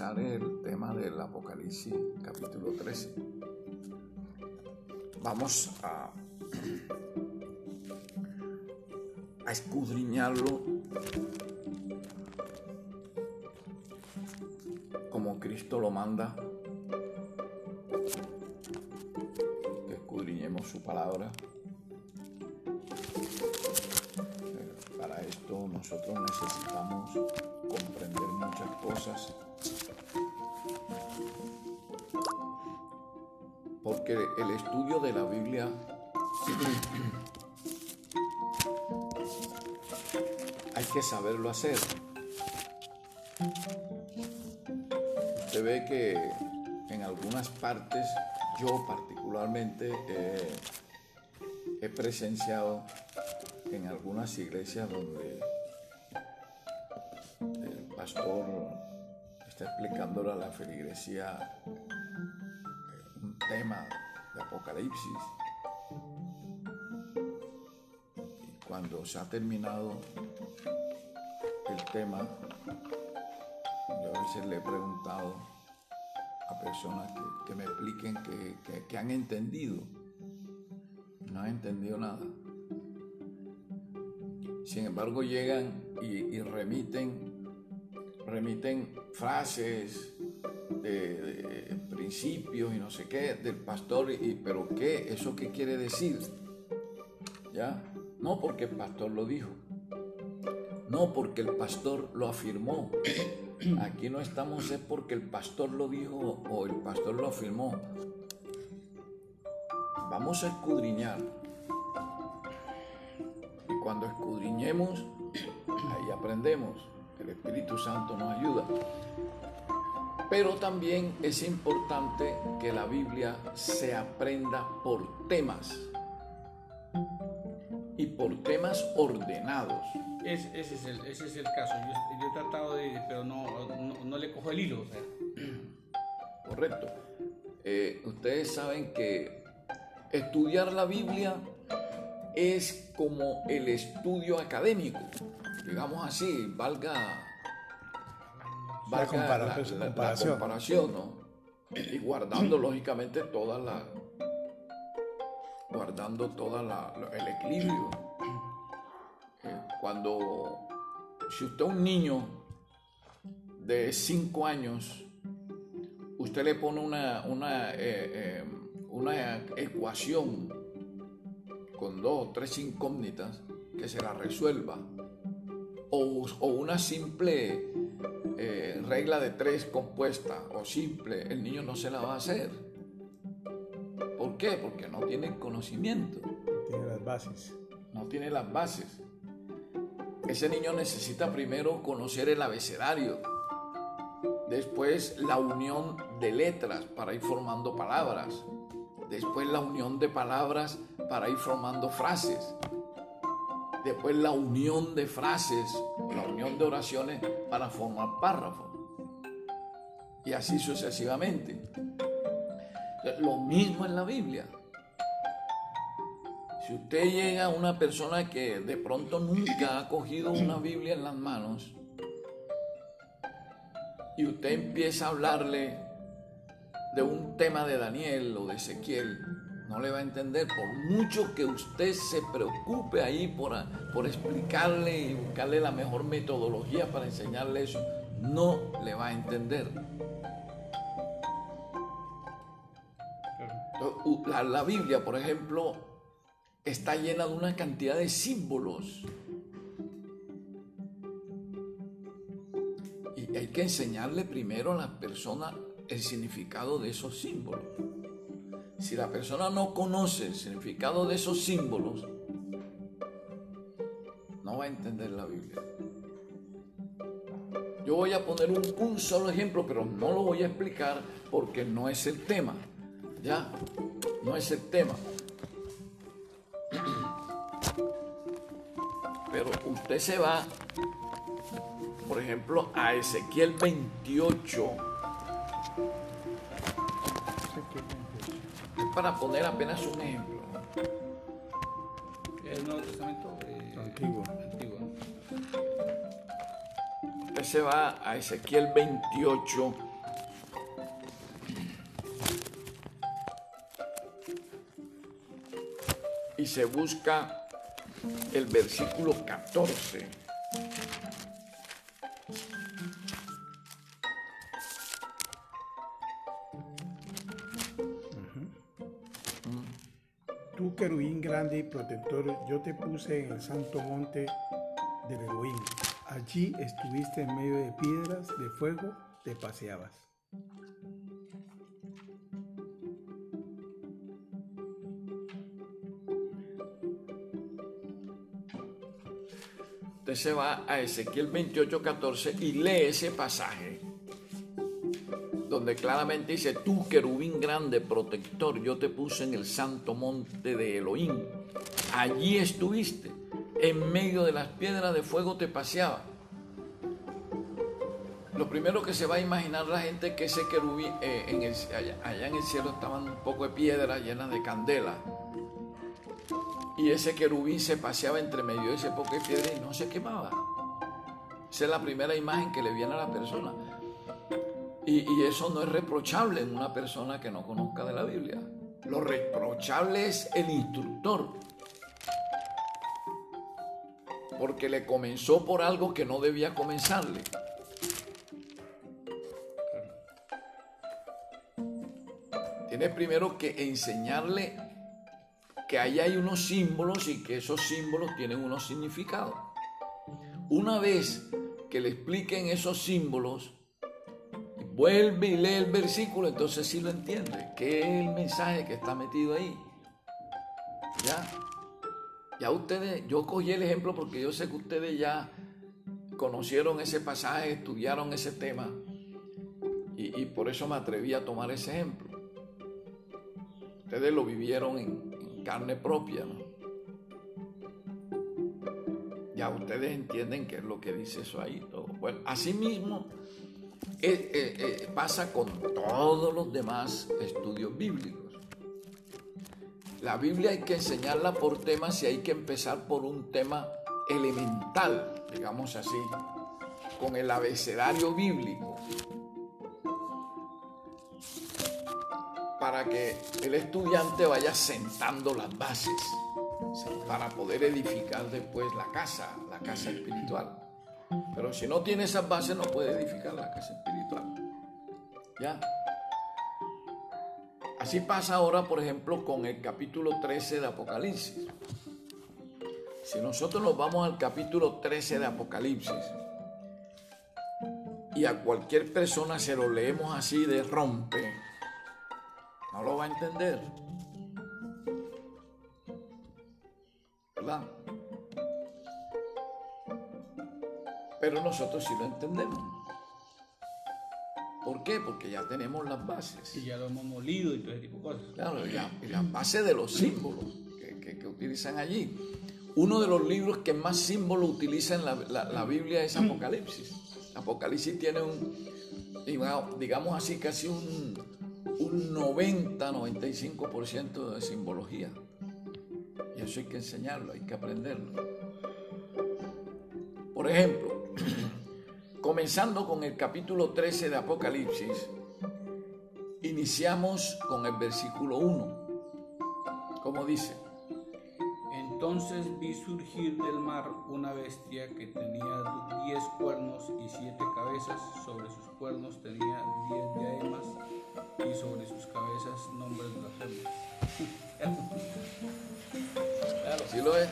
el tema del Apocalipsis capítulo 13. Vamos a, a escudriñarlo como Cristo lo manda, que escudriñemos su palabra. Para esto nosotros necesitamos comprender muchas cosas. Porque el estudio de la Biblia hay que saberlo hacer. Usted ve que en algunas partes, yo particularmente eh, he presenciado en algunas iglesias donde el pastor está explicándole a la feligresía tema de Apocalipsis. Y cuando se ha terminado el tema, yo a veces le he preguntado a personas que, me expliquen que, que han entendido. No han entendido nada. Sin embargo, llegan y, remiten, remiten frases, de, principios y no sé qué del pastor, y, pero ¿qué? ¿Eso qué quiere decir? ¿Ya? No porque el pastor lo dijo, no porque el pastor lo afirmó. Aquí no estamos es porque el pastor lo dijo o el pastor lo afirmó. Vamos a escudriñar cuando escudriñemos, ahí aprendemos. El Espíritu Santo nos ayuda. Pero también es importante que la Biblia se aprenda por temas y por temas ordenados. ese, es el, ese, es el, caso. Yo, he tratado de, pero no, no, le cojo el hilo. Correcto. Eh, ustedes saben que estudiar la Biblia es como el estudio académico, digamos así, valga, la, comparación. ¿no? Y guardando lógicamente toda la, guardando toda la, el equilibrio. Eh, cuando, si usted es un niño de 5 años, usted le pone una, una, eh, eh, una ecuación con dos o tres incógnitas que se la resuelva. O, una simple eh, regla de tres compuesta o simple, el niño no se la va a hacer. ¿Por qué? Porque no tiene conocimiento. No tiene las bases. No tiene las bases. Ese niño necesita primero conocer el abecedario, después la unión de letras para ir formando palabras, después la unión de palabras para ir formando frases, después la unión de frases, la unión de oraciones para formar párrafos, y así sucesivamente. Lo mismo en la Biblia. Si usted llega a una persona que de pronto nunca ha cogido una Biblia en las manos y usted empieza a hablarle de un tema de Daniel o de Ezequiel, no le va a entender, por mucho que usted se preocupe ahí por, por explicarle y buscarle la mejor metodología para enseñarle eso, no le va a entender. La, la Biblia, por ejemplo, está llena de una cantidad de símbolos. Y hay que enseñarle primero a las personas el significado de esos símbolos. Si la persona no conoce el significado de esos símbolos, no va a entender la Biblia. Yo voy a poner un, solo ejemplo, pero no lo voy a explicar porque no es el tema. ¿Ya? No es el tema. Pero usted se va, por ejemplo, a Ezequiel 28 para poner apenas un ejemplo. El Nuevo Testamento eh, antiguo. antiguo. Usted se va a Ezequiel 28. Y se busca el versículo 14. Querubín grande y protector, yo te puse en el santo monte del Elohim. Allí estuviste en medio de piedras de fuego, te paseabas. Usted se va a Ezequiel 28, 14 y lee ese pasaje donde claramente dice, tú querubín grande, protector, yo te puse en el santo monte de Elohim. Allí estuviste, en medio de las piedras de fuego te paseaba. Lo primero que se va a imaginar la gente es que ese querubín, eh, en el- allá, en el cielo estaban un poco de piedra llenas de candela. Y ese querubín se paseaba entre medio de ese poco de piedra y no se quemaba. Esa es la primera imagen que le viene a la persona. Y, eso no es reprochable en una persona que no conozca de la Biblia. Lo reprochable es el instructor. Porque le comenzó por algo que no debía comenzarle. Tiene primero que enseñarle que ahí hay unos símbolos y que esos símbolos tienen unos significados. Una vez que le expliquen esos símbolos, vuelve y lee el versículo, entonces sí lo entiende. ¿Qué es el mensaje que está metido ahí? Ya. Ya ustedes, yo cogí el ejemplo porque yo sé que ustedes ya conocieron ese pasaje, estudiaron ese tema y, por eso me atreví a tomar ese ejemplo. Ustedes lo vivieron en, carne propia, ¿no? Ya ustedes entienden qué es lo que dice eso ahí. Todo. Bueno, así mismo eh, eh, eh, pasa con todos los demás estudios bíblicos. La Biblia hay que enseñarla por temas y hay que empezar por un tema elemental, digamos así, con el abecedario bíblico, para que el estudiante vaya sentando las bases para poder edificar después la casa, la casa espiritual. Pero si no tiene esas bases no puede edificar la casa espiritual. ¿Ya? Así pasa ahora, por ejemplo, con el capítulo 13 de Apocalipsis. Si nosotros nos vamos al capítulo 13 de Apocalipsis y a cualquier persona se lo leemos así de rompe, no lo va a entender. ¿Verdad? Pero nosotros sí lo entendemos. ¿Por qué? Porque ya tenemos las bases. Y ya lo hemos molido y todo ese tipo de cosas. Claro, y la, y la base de los símbolos que, que- que utilizan allí. Uno de los libros que más símbolos utiliza en la, la- la Biblia es Apocalipsis. Apocalipsis tiene un, diga- digamos así, casi un, un 90-95% de simbología. Y eso hay que enseñarlo, hay que aprenderlo. Por ejemplo, comenzando con el capítulo 13 de Apocalipsis, iniciamos con el versículo 1. ¿Cómo dice? Entonces vi surgir del mar una bestia que tenía diez cuernos y siete cabezas. Sobre sus cuernos tenía diez diademas y sobre sus cabezas nombres blasfemos. claro. ¿Sí lo es?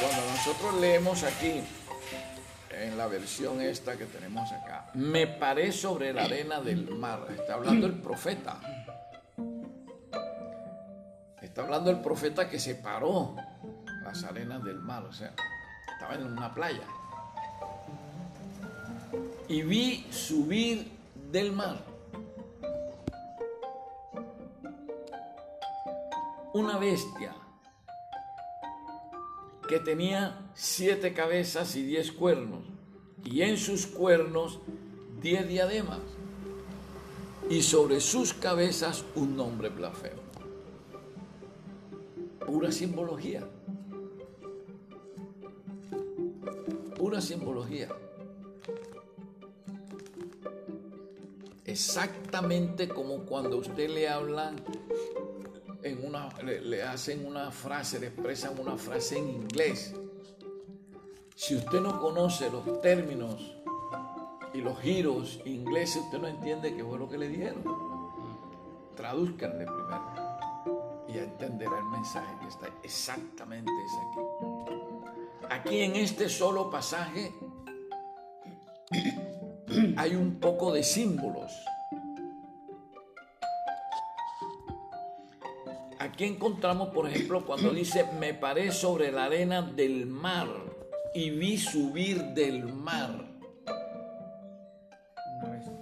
Cuando nosotros leemos aquí, en la versión esta que tenemos acá, me paré sobre la arena del mar. Está hablando el profeta. Está hablando el profeta que se paró las arenas del mar, o sea, estaba en una playa. Y vi subir del mar una bestia que tenía siete cabezas y diez cuernos, y en sus cuernos diez diademas, y sobre sus cabezas un nombre blasfemo. Pura simbología. Pura simbología. Exactamente como cuando usted le habla en una, le, hacen una frase, le expresan una frase en inglés. Si usted no conoce los términos y los giros ingleses, usted no entiende qué fue lo que le dieron. Tradúzcanle primero y entenderá el mensaje que está exactamente es aquí. Aquí en este solo pasaje hay un poco de símbolos. Aquí encontramos, por ejemplo, cuando dice, me paré sobre la arena del mar y vi subir del mar.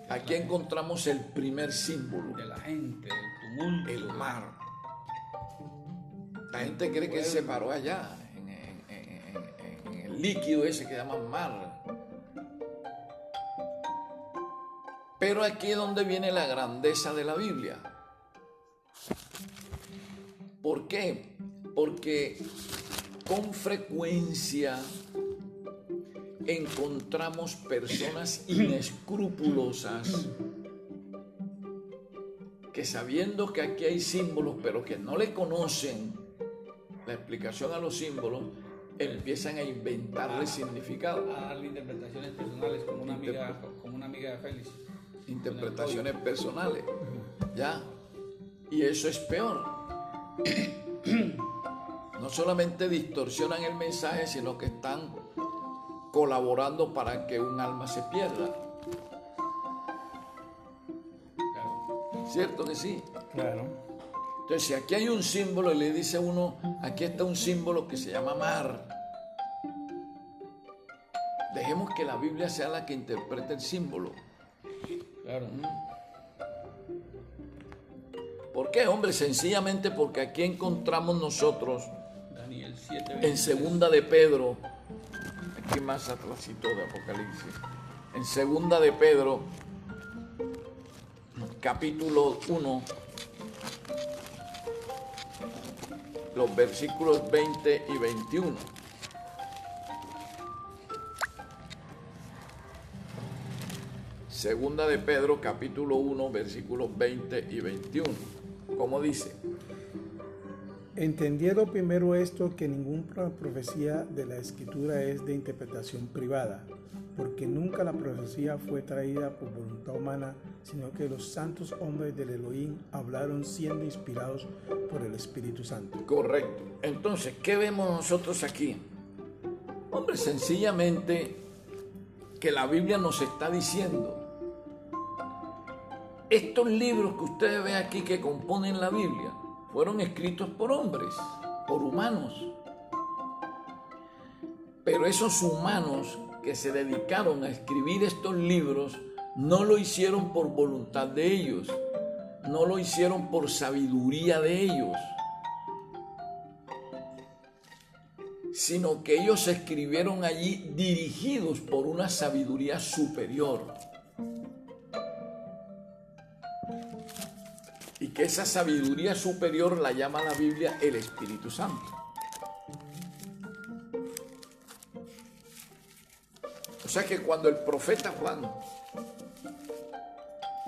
Aquí encontramos el primer símbolo. De la gente, el tumulto. El mar. La gente cree que se paró allá, en, en- en- en el líquido ese que llaman mar. Pero aquí es donde viene la grandeza de la Biblia. ¿Por qué? Porque con frecuencia encontramos personas inescrupulosas que sabiendo que aquí hay símbolos, pero que no le conocen la explicación a los símbolos, empiezan a inventarle significado, A darle interpretaciones personales como una amiga, como una amiga de Félix. interpretaciones personales, ¿ya? Y eso es peor. No solamente distorsionan el mensaje, sino que están colaborando para que un alma se pierda. ¿Cierto que sí? Claro. Entonces, si aquí hay un símbolo y le dice uno, aquí está un símbolo que se llama mar, dejemos que la Biblia sea la que interprete el símbolo. Claro. ¿Por qué, hombre? Sencillamente porque aquí encontramos nosotros Daniel 7. en segunda de Pedro, aquí más atrásito de Apocalipsis, en segunda de Pedro, capítulo 1, los versículos 20 y 21. Segunda de Pedro, capítulo 1, versículos 20 y 21. ¿Cómo dice? Entendiendo primero esto, que ninguna profecía de la escritura es de interpretación privada, porque nunca la profecía fue traída por voluntad humana, sino que los santos hombres del Elohim hablaron siendo inspirados por el Espíritu Santo. Correcto. Entonces, ¿qué vemos nosotros aquí? Hombre, sencillamente que la Biblia nos está diciendo, estos libros que ustedes ven aquí que componen la Biblia fueron escritos por hombres, por humanos. Pero esos humanos que se dedicaron a escribir estos libros no lo hicieron por voluntad de ellos, no lo hicieron por sabiduría de ellos, sino que ellos escribieron allí dirigidos por una sabiduría superior. Esa sabiduría superior la llama la Biblia el Espíritu Santo. O sea que cuando el profeta Juan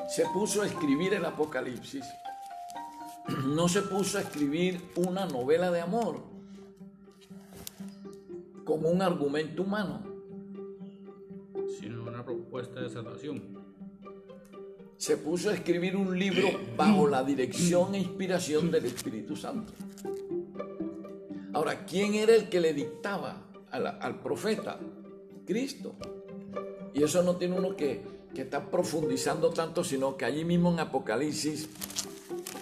se puso a escribir el Apocalipsis, no se puso a escribir una novela de amor como un argumento humano, Sino una propuesta de salvación. Se puso a escribir un libro bajo la dirección e inspiración del Espíritu Santo. Ahora, ¿quién era el que le dictaba al, profeta? Cristo. Y eso no tiene uno que, que estar profundizando tanto, sino que allí mismo en Apocalipsis,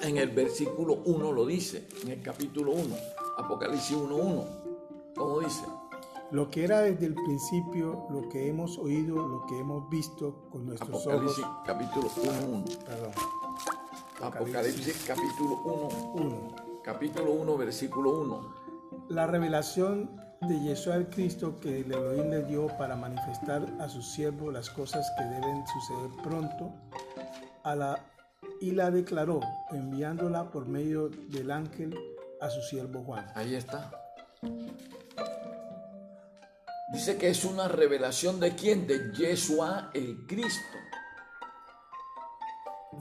en el versículo 1 lo dice, en el capítulo 1, Apocalipsis 1.1. ¿Cómo dice? Lo que era desde el principio, lo que hemos oído, lo que hemos visto con nuestros Apocalipsis ojos. capítulo 1.1. Perdón, Apocalipsis capítulo 1, uno. capítulo 1, versículo 1. La revelación de Yeshua el Cristo que el Elohim le dio para manifestar a su siervo las cosas que deben suceder pronto, a la, y la declaró, enviándola por medio del ángel a su siervo Juan. Ahí está. Dice que es una revelación de quién? De Yeshua el Cristo.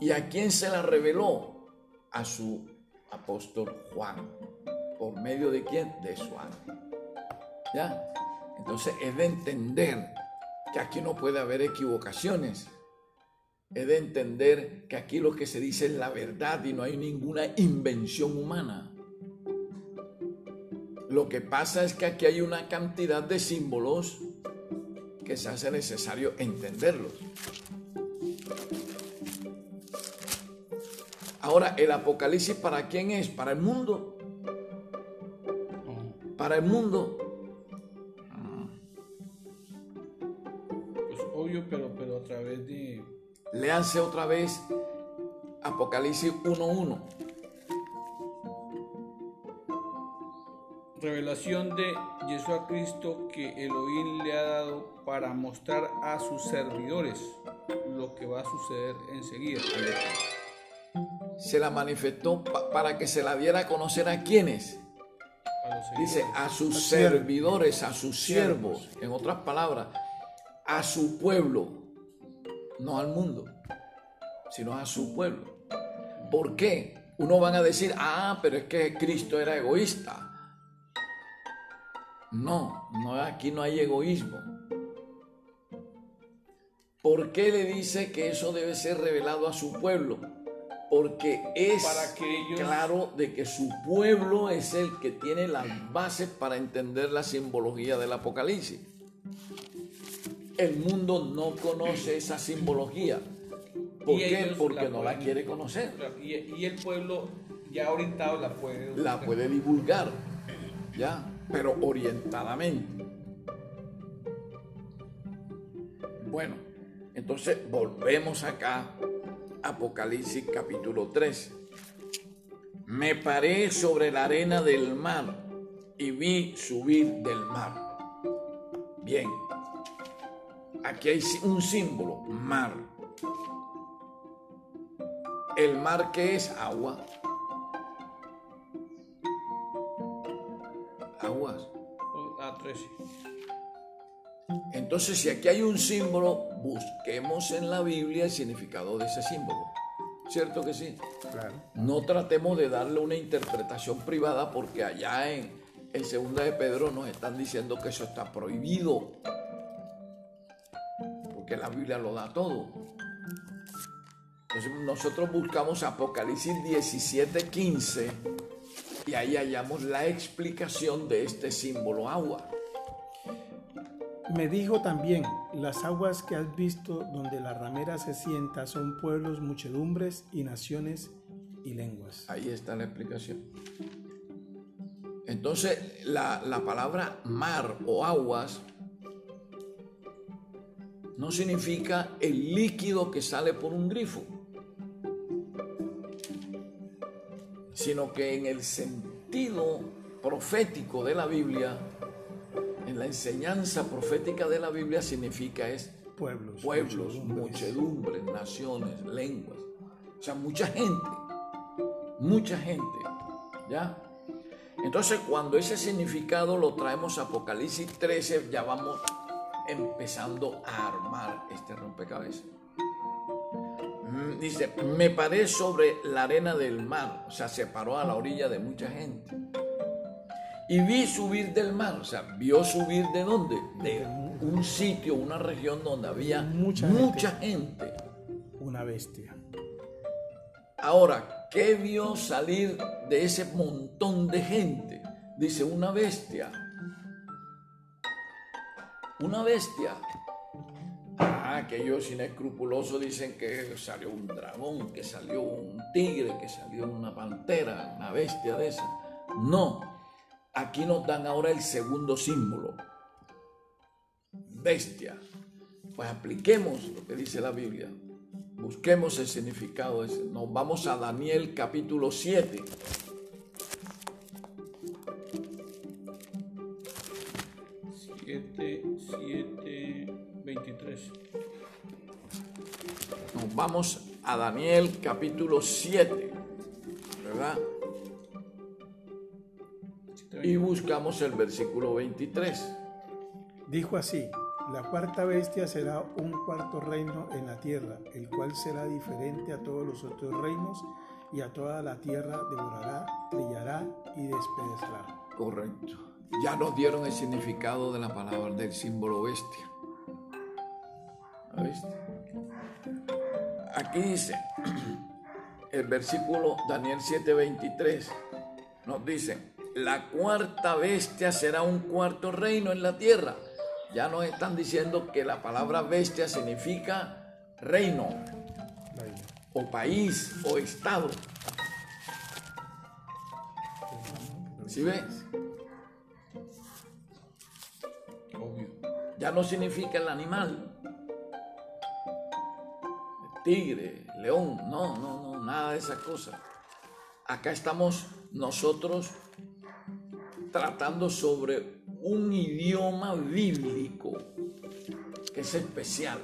¿Y a quién se la reveló? A su apóstol Juan. ¿Por medio de quién? De su ángel. ¿Ya? Entonces es de entender que aquí no puede haber equivocaciones. Es de entender que aquí lo que se dice es la verdad y no hay ninguna invención humana. Lo que pasa es que aquí hay una cantidad de símbolos que se hace necesario entenderlos. Ahora, ¿el Apocalipsis para quién es? ¿Para el mundo? ¿Para el mundo? Pues obvio, pero, pero a través de... Léanse otra vez Apocalipsis 1.1. Revelación de Jesús Cristo que Elohim le ha dado para mostrar a sus servidores lo que va a suceder enseguida. Se la manifestó pa- para que se la diera a conocer a quienes. A los Dice a sus A servidores, a sus siervos, en otras palabras, a su pueblo, no al mundo, sino a su pueblo. ¿Por qué? Uno van a decir, ah, pero es que Cristo era egoísta. No, no aquí no hay egoísmo. ¿Por qué le dice que eso debe ser revelado a su pueblo? Porque es Para que ellos- claro de que su pueblo es el que tiene las bases para entender la simbología del Apocalipsis. El mundo no conoce esa simbología. ¿Por qué? Porque la no la quiere conocer. Y el pueblo ya orientado la puede... La puede divulgar, ¿ya? Pero orientadamente. Bueno, entonces volvemos acá, Apocalipsis capítulo 3. Me paré sobre la arena del mar y vi subir del mar. Bien, aquí hay un símbolo, mar. El mar que es agua, aguas. A 13. Entonces, si aquí hay un símbolo, busquemos en la Biblia el significado de ese símbolo. ¿Cierto que sí? Claro. No tratemos de darle una interpretación privada porque allá en, en Segunda de Pedro nos están diciendo que eso está prohibido. Porque la Biblia lo da todo. Entonces nosotros buscamos Apocalipsis 17, 15 y ahí hallamos la explicación de este símbolo agua. Me dijo también, las aguas que has visto donde la ramera se sienta son pueblos, muchedumbres y naciones y lenguas. Ahí está la explicación. Entonces, la, la palabra mar o aguas no significa el líquido que sale por un grifo, sino que en el sentido profético de la Biblia, en la enseñanza profética de la Biblia, significa es Pueblos, pueblos, muchedumbres. naciones, lenguas. O sea, mucha gente, mucha gente, ¿ya? Entonces, cuando ese significado lo traemos a Apocalipsis 13, ya vamos empezando a armar este rompecabezas. Mm, Dice, me paré sobre la arena del mar, o sea, se paró a la orilla de mucha gente. Y vi subir del mar, o sea, vio subir de dónde? De un sitio, una región donde había Mucha mucha, gente. Una bestia. Ahora, ¿qué vio salir de ese montón de gente? Dice, una bestia. Una bestia. Ah, aquellos inescrupulosos dicen que salió un dragón, que salió un tigre, que salió una pantera, una bestia de esa. No, aquí nos dan ahora el segundo símbolo. Bestia. Pues apliquemos lo que dice la Biblia. Busquemos el significado de ese. Nos vamos a Daniel capítulo 7. Siete, siete, 23. Nos vamos a Daniel capítulo 7. ¿Verdad? Y buscamos el versículo 23. Dijo así, la cuarta bestia será un cuarto reino en la tierra, el cual será diferente a todos los otros reinos y a toda la tierra devorará, trillará y despedazará. Correcto. Ya nos dieron el significado de la palabra del símbolo bestia. ¿La viste? Aquí dice el versículo Daniel 7:23 nos dice, la cuarta bestia será un cuarto reino en la tierra. Ya nos están diciendo que la palabra bestia significa reino o país o estado. ¿Sí ves? Obvio. Ya no significa el animal. Tigre, león, no, no, no, nada de esas cosas. Acá estamos nosotros tratando sobre un idioma bíblico que es especial.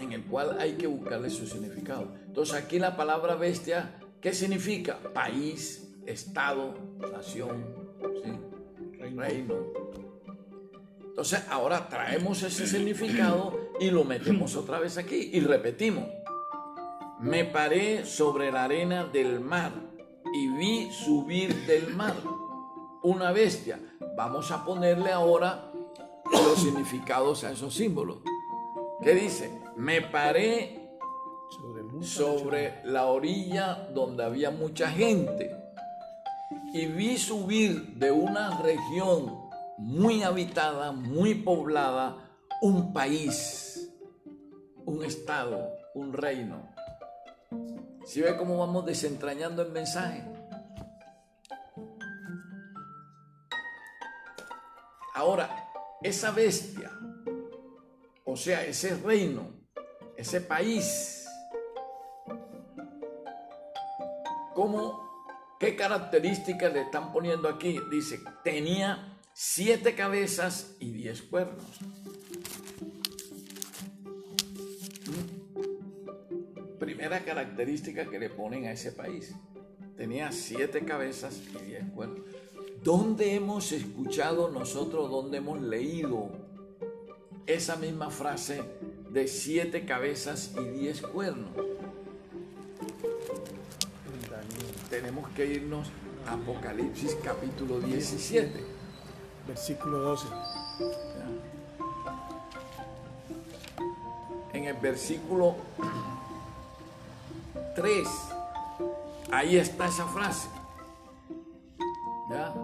En el cual hay que buscarle su significado. Entonces aquí la palabra bestia, ¿qué significa? País, estado, nación, ¿sí? reino. Entonces ahora traemos ese significado y lo metemos otra vez aquí y repetimos. Me paré sobre la arena del mar y vi subir del mar una bestia. Vamos a ponerle ahora los significados a esos símbolos. ¿Qué dice? Me paré Sobre, la orilla donde había mucha gente y vi subir de una región muy habitada, muy poblada, un país, un estado, un reino. ¿Sí ve cómo vamos desentrañando el mensaje? Ahora, esa bestia, o sea, ese reino, ese país, ¿cómo, qué características le están poniendo aquí? Dice, tenía siete cabezas y diez cuernos. Primera característica que le ponen a ese país. Tenía siete cabezas y diez cuernos. ¿Dónde hemos escuchado nosotros, dónde hemos leído esa misma frase de siete cabezas y diez cuernos? Tenemos que irnos a Apocalipsis capítulo 17. Versículo 12. En el versículo 3, ahí está esa frase. ¿Ya?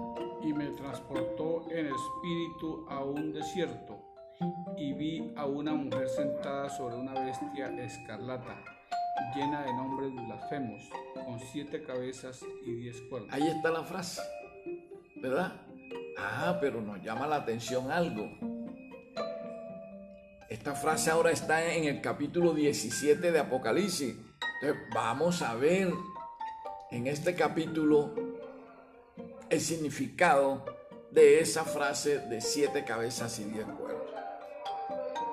Y me transportó en espíritu a un desierto y vi a una mujer sentada sobre una bestia escarlata, llena de nombres blasfemos, con siete cabezas y diez cuernos. Ahí está la frase, ¿verdad? Ah, pero nos llama la atención algo. Esta frase ahora está en el capítulo 17 de Apocalipsis. Entonces, vamos a ver en este capítulo el significado de esa frase de siete cabezas y diez cuernos.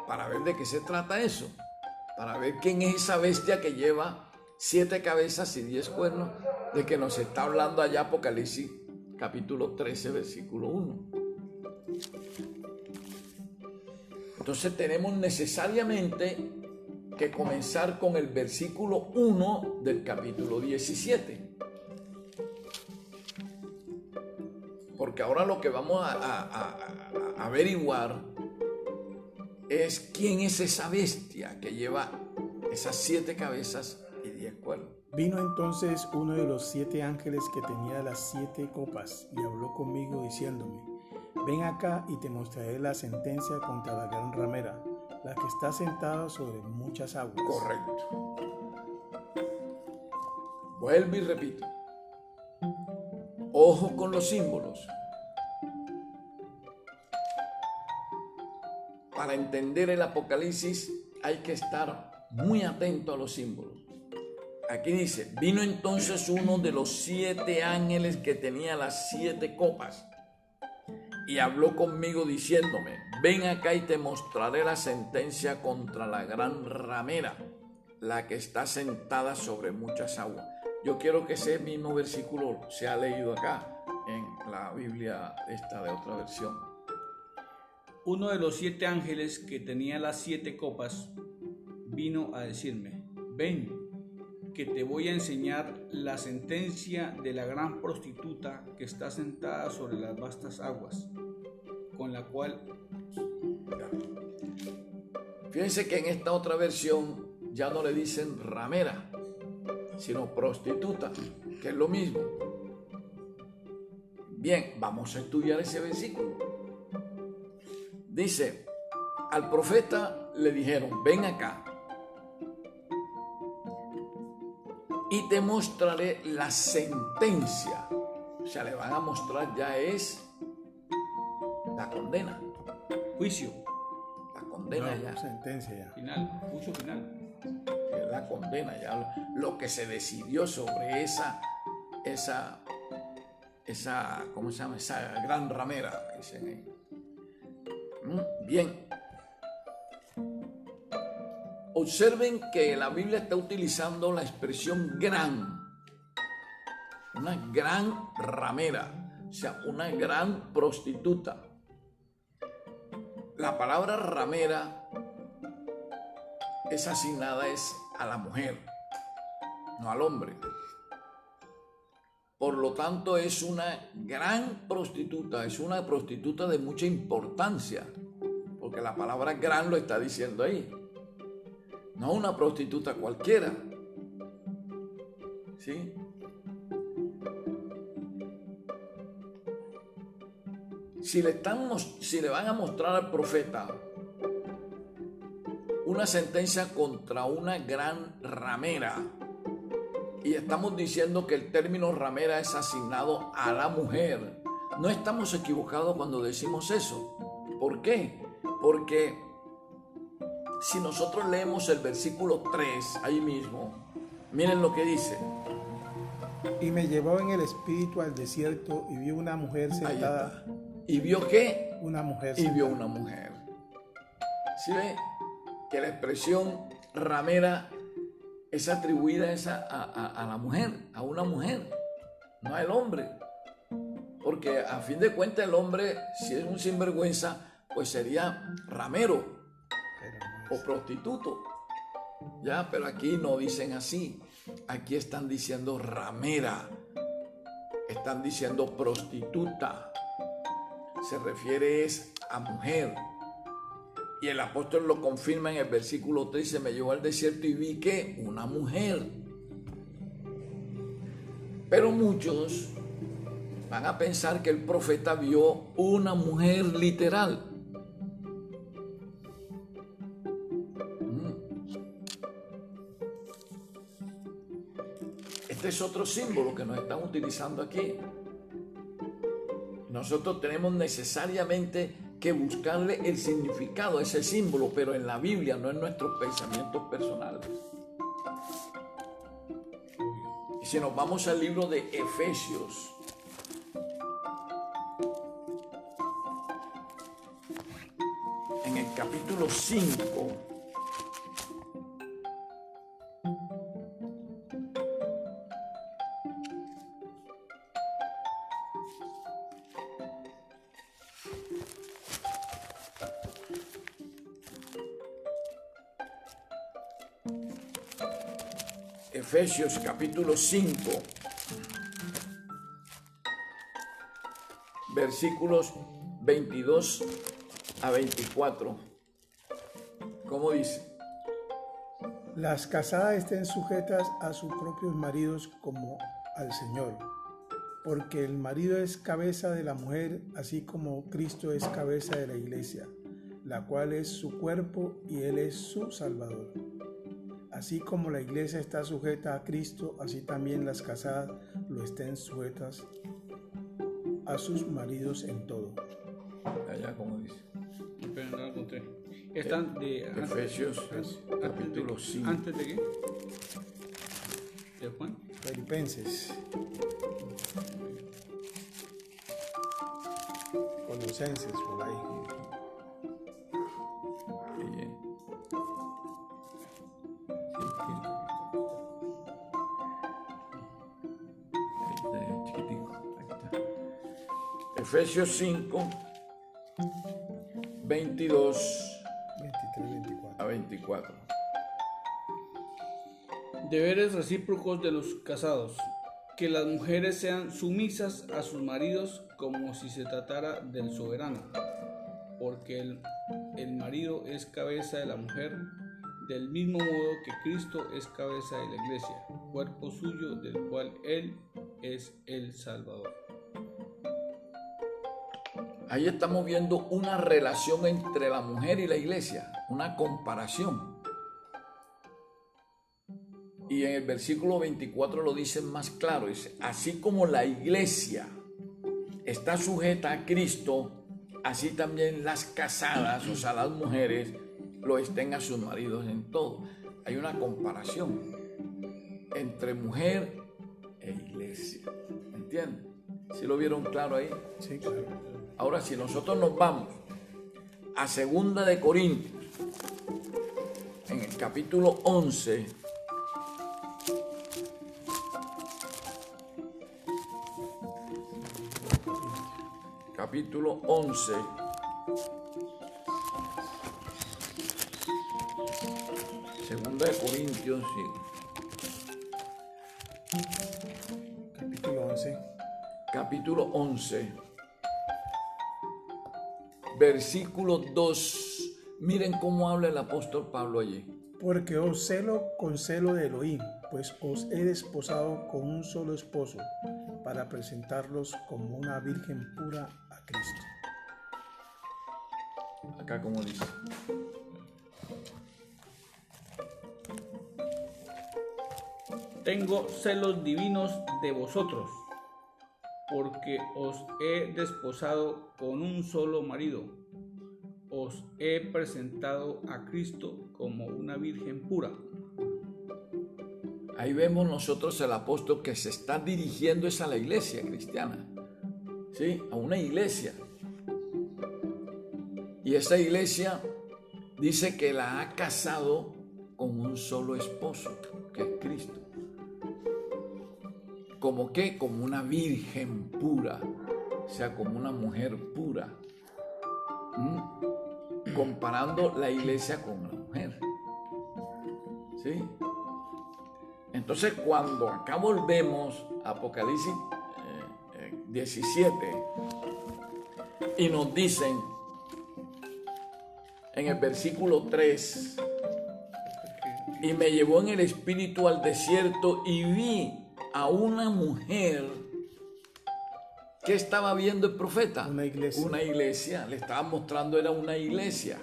Para ver de qué se trata eso. Para ver quién es esa bestia que lleva siete cabezas y diez cuernos de que nos está hablando allá Apocalipsis capítulo 13 versículo 1. Entonces tenemos necesariamente que comenzar con el versículo 1 del capítulo 17. Porque ahora lo que vamos a, a- averiguar es quién es esa bestia que lleva esas siete cabezas diez cuernos. Vino entonces uno de los siete ángeles que tenía las siete copas y habló conmigo diciéndome, ven acá y te mostraré la sentencia contra la gran ramera, la que está sentada sobre muchas aguas. Correcto. Vuelvo y repito. Ojo con los símbolos. Para entender el Apocalipsis hay que estar muy atento a los símbolos. Aquí dice, vino entonces uno de los siete ángeles que tenía las siete copas y habló conmigo diciéndome, ven acá y te mostraré la sentencia contra la gran ramera, la que está sentada sobre muchas aguas. Yo quiero que ese mismo versículo sea leído acá en la Biblia esta de otra versión. Uno de los siete ángeles que tenía las siete copas vino a decirme, ven, que te voy a enseñar la sentencia de la gran prostituta que está sentada sobre las vastas aguas, con la cual... Fíjense que en esta otra versión ya no le dicen ramera, sino prostituta, que es lo mismo. Bien, vamos a estudiar ese versículo. Dice, al profeta le dijeron, ven acá y te mostraré la sentencia. O sea, le van a mostrar ya es la condena, Juicio. la condena ya. Sentencia ya. Final. Juicio final. es la condena, ya lo que se decidió sobre esa, esa, esa, ¿cómo se llama? Esa gran ramera, dicen ahí. Mm, Bien. Observen que la Biblia está utilizando la expresión gran, una gran ramera, o sea, una gran prostituta. La palabra ramera es asignada es a la mujer, no al hombre. Por lo tanto, es una gran prostituta, es una prostituta de mucha importancia, porque la palabra gran lo está diciendo ahí. No una prostituta cualquiera. ¿Sí? Si le, están, si le van a mostrar al profeta una sentencia contra una gran ramera. Y estamos diciendo que el término ramera es asignado a la mujer. No estamos equivocados cuando decimos eso. ¿Por qué? Porque si nosotros leemos el versículo 3 ahí mismo, miren lo que dice. Y me llevó en el espíritu al desierto y vi una mujer sentada. ¿Y vio qué? Una mujer y vio sentada. una mujer. ¿Sí ve? Que la expresión ramera es atribuida esa a, a- a la mujer, a una mujer, no al hombre. Porque a fin de cuentas el hombre, si es un sinvergüenza, pues sería ramero o prostituto. Ya, pero aquí no dicen así. Aquí están diciendo ramera. Están diciendo prostituta. Se refiere es a mujer. Y el apóstol lo confirma en el versículo 13. Me llevó al desierto y vi que una mujer. Pero muchos van a pensar que el profeta vio una mujer literal. Este es otro símbolo que nos están utilizando aquí. Nosotros tenemos necesariamente que buscarle el significado a ese símbolo, pero en la Biblia, no en nuestros pensamientos personales. Y si nos vamos al libro de Efesios, en el capítulo 5, Efesios capítulo 5, versículos 22 a 24. ¿Cómo dice? Las casadas estén sujetas a sus propios maridos como al Señor, porque el marido es cabeza de la mujer, así como Cristo es cabeza de la iglesia, la cual es su cuerpo y Él es su Salvador. Así como la iglesia está sujeta a Cristo, así también las casadas lo estén sujetas a sus maridos en todo. Allá como dice. Espera, no encontré. Están de. Efesios antes- capítulo antes de- 5. ¿Antes de qué? ¿De Juan? Filipenses. Colosenses, por ahí. Efesios 5, 22 23, 24. a 24. Deberes recíprocos de los casados. Que las mujeres sean sumisas a sus maridos como si se tratara del soberano, porque el, el marido es cabeza de la mujer, del mismo modo que Cristo es cabeza de la iglesia, cuerpo suyo del cual Él es el Salvador. Ahí estamos viendo una relación entre la mujer y la iglesia, una comparación. Y en el versículo 24 lo dicen más claro, dice, así como la iglesia está sujeta a Cristo, así también las casadas, o sea, las mujeres, lo estén a sus maridos en todo. Hay una comparación entre mujer e iglesia. ¿Entienden? ¿Sí lo vieron claro ahí? Sí, claro. Ahora, si nosotros nos vamos a Segunda de Corintios, en el capítulo 11, capítulo 11, Segunda de Corintios, sí, Capítulo 11. capítulo 11, versículo 2. Miren cómo habla el apóstol Pablo allí. Porque os celo con celo de Elohim, pues os he desposado con un solo esposo, para presentarlos como una virgen pura a Cristo. Acá como dice. Tengo celos divinos de vosotros, porque os he desposado con un solo marido. Os he presentado a Cristo como una virgen pura. Ahí vemos nosotros el apóstol que se está dirigiendo es a la iglesia cristiana. ¿Sí? A una iglesia. Y esa iglesia dice que la ha casado con un solo esposo, que es Cristo. ¿Como qué? Como una virgen pura, o sea, como una mujer pura. Comparando la iglesia con la mujer. ¿Sí? Entonces, cuando acá volvemos a Apocalipsis eh, eh, 17 y nos dicen en el versículo 3, y me llevó en el espíritu al desierto y vi a una mujer que estaba viendo el profeta. Una iglesia. Una iglesia, le estaba mostrando, era una iglesia.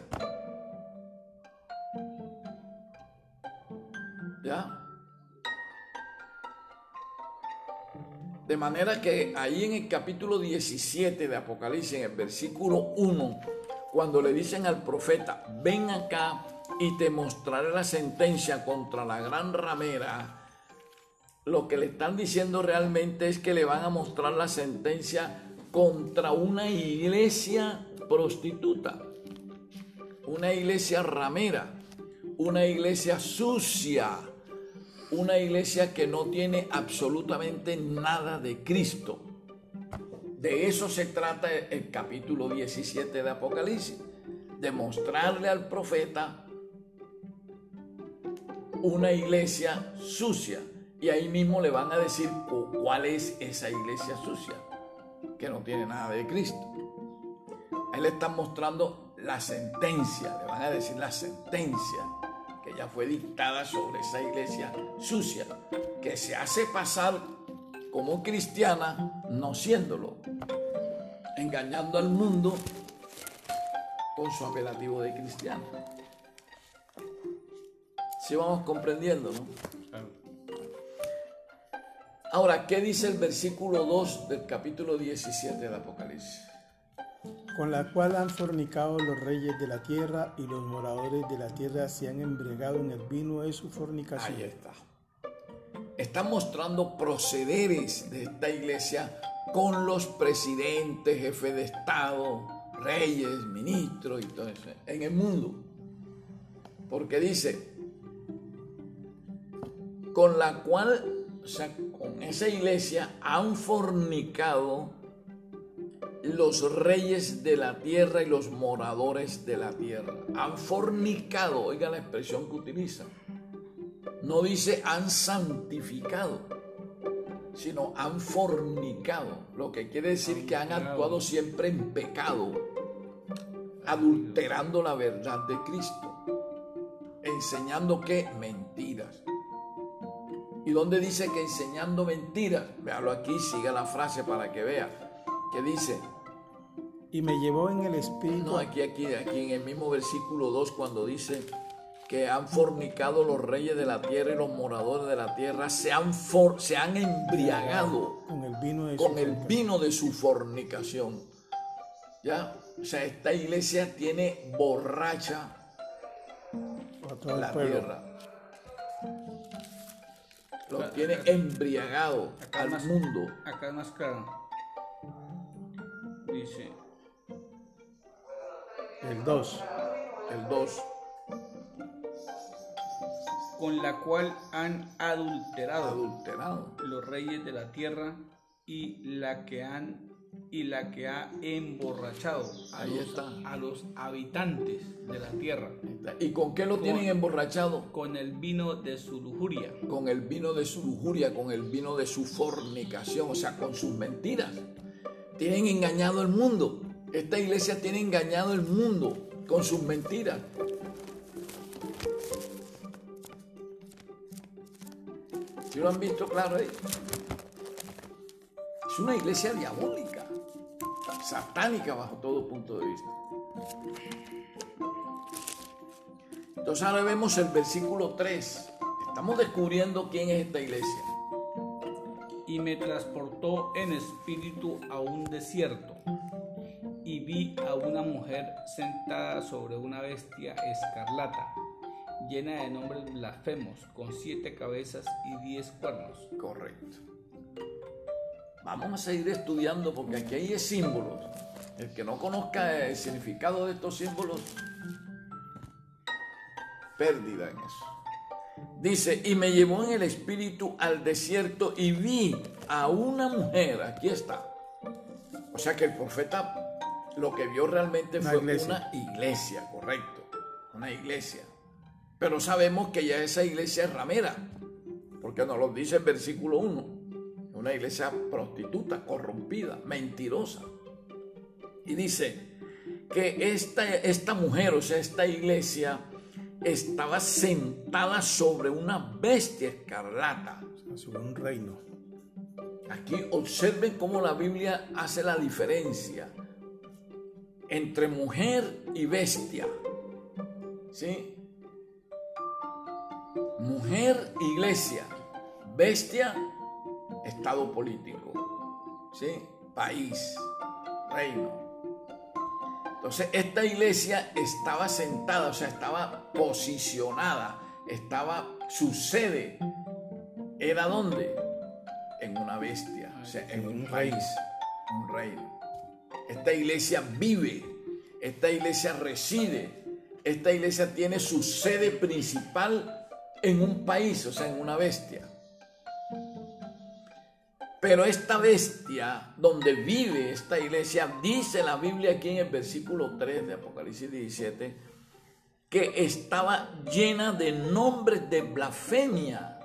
¿Ya? De manera que ahí en el capítulo 17 de Apocalipsis, en el versículo 1, cuando le dicen al profeta, ven acá y te mostraré la sentencia contra la gran ramera, lo que le están diciendo realmente es que le van a mostrar la sentencia contra una iglesia prostituta, una iglesia ramera, una iglesia sucia, una iglesia que no tiene absolutamente nada de Cristo. De eso se trata el capítulo 17 de Apocalipsis, de mostrarle al profeta una iglesia sucia. Y ahí mismo le van a decir cu- cuál es esa iglesia sucia, que no tiene nada de Cristo. Ahí le están mostrando la sentencia, le van a decir la sentencia que ya fue dictada sobre esa iglesia sucia, que se hace pasar como cristiana, no siéndolo, engañando al mundo con su apelativo de cristiana. Si vamos comprendiendo, ¿no? Ahora, ¿qué dice el versículo 2 del capítulo 17 de Apocalipsis? con la cual han fornicado los reyes de la tierra y los moradores de la tierra se han embriagado en el vino de su fornicación. Ahí está. Está mostrando procederes de esta iglesia con los presidentes, jefes de Estado, reyes, ministros y todo eso en el mundo. Porque dice, con la cual, o sea, con esa iglesia han fornicado los reyes de la tierra y los moradores de la tierra. Han fornicado, oiga la expresión que utilizan. No dice han santificado, sino han fornicado, lo que quiere decir que han actuado siempre en pecado, adulterando la verdad de Cristo, enseñando que mentiras. ¿Y dónde dice que enseñando mentiras? Véalo aquí, siga la frase para que vea. Que dice, y me llevó en el espíritu. No, aquí, aquí, aquí en el mismo versículo 2 cuando dice que han fornicado los reyes de la tierra y los moradores de la tierra, se han, se han embriagado con el vino de, con su, el vino de su fornicación. ¿Ya? O sea, esta iglesia tiene borracha la tierra. Lo tiene embriagado al mundo. Acá es más claro. Dice, el 2. El 2. Con la cual han adulterado, adulterado los reyes de la tierra y la que han y la que ha emborrachado a, Ahí los, está. a los habitantes de la tierra. ¿Y con qué lo tienen emborrachado? Con el vino de su lujuria. Con el vino de su lujuria, con el vino de su fornicación, o sea, con sus mentiras. Tienen engañado el mundo. Esta iglesia tiene engañado el mundo con sus mentiras. ¿Sí lo han visto claro ahí? Es una iglesia diabólica, satánica bajo todo punto de vista. Entonces ahora vemos el versículo 3. Estamos descubriendo quién es esta iglesia. Y me transportó en espíritu a un desierto y vi a una mujer sentada sobre una bestia escarlata, llena de nombres blasfemos, con siete cabezas y diez cuernos. Correcto. Vamos a seguir estudiando porque aquí hay símbolos. El que no conozca el significado de estos símbolos, pérdida en eso. Dice, y me llevó en el espíritu al desierto y vi a una mujer, aquí está. O sea que el profeta lo que vio realmente fue una iglesia, correcto, una iglesia. Pero sabemos que ya esa iglesia es ramera, porque nos lo dice el versículo 1, una iglesia prostituta, corrompida, mentirosa. Y dice que esta, esta mujer, o sea, esta iglesia, estaba sentada sobre una bestia escarlata. Sobre un reino. Aquí observen cómo la Biblia hace la diferencia entre mujer y bestia. ¿Sí? Mujer, iglesia. Bestia, estado político. ¿Sí? País, reino. Entonces, esta iglesia estaba sentada, o sea, estaba posicionada, estaba, su sede era donde? En una bestia, o sea, en un país, un reino. Esta iglesia vive, esta iglesia reside, esta iglesia tiene su sede principal en un país, o sea, en una bestia. Pero esta bestia, donde vive esta iglesia, dice la Biblia aquí en el versículo 3 de Apocalipsis 17, que estaba llena de nombres de blasfemia.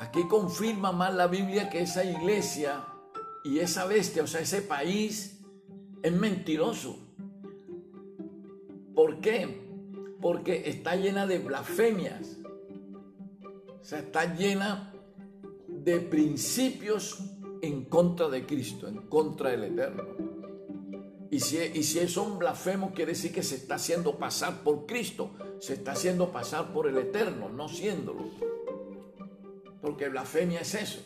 Aquí confirma más la Biblia que esa iglesia y esa bestia, o sea, ese país, es mentiroso. ¿Por qué? Porque está llena de blasfemias. O sea, está llena de principios en contra de Cristo, en contra del Eterno. Y si, y si son blasfemos, quiere decir que se está haciendo pasar por Cristo, se está haciendo pasar por el Eterno, no siéndolo. Porque blasfemia es eso.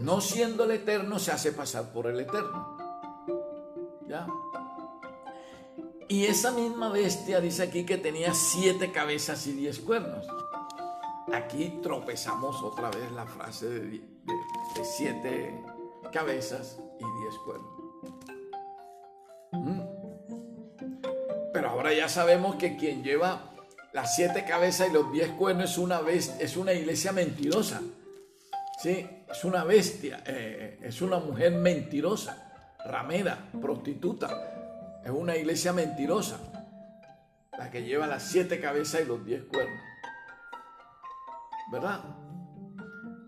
No siendo el Eterno, se hace pasar por el Eterno. Y esa misma bestia dice aquí que tenía siete cabezas y diez cuernos. Aquí tropezamos otra vez la frase de, siete cabezas y diez cuernos. Mm. Pero ahora ya sabemos que quien lleva las siete cabezas y los diez cuernos es una, es una iglesia mentirosa. ¿Sí? Es una bestia, eh, es una mujer mentirosa ramera, prostituta. Es una iglesia mentirosa. La que lleva las siete cabezas y los diez cuernos. ¿Verdad?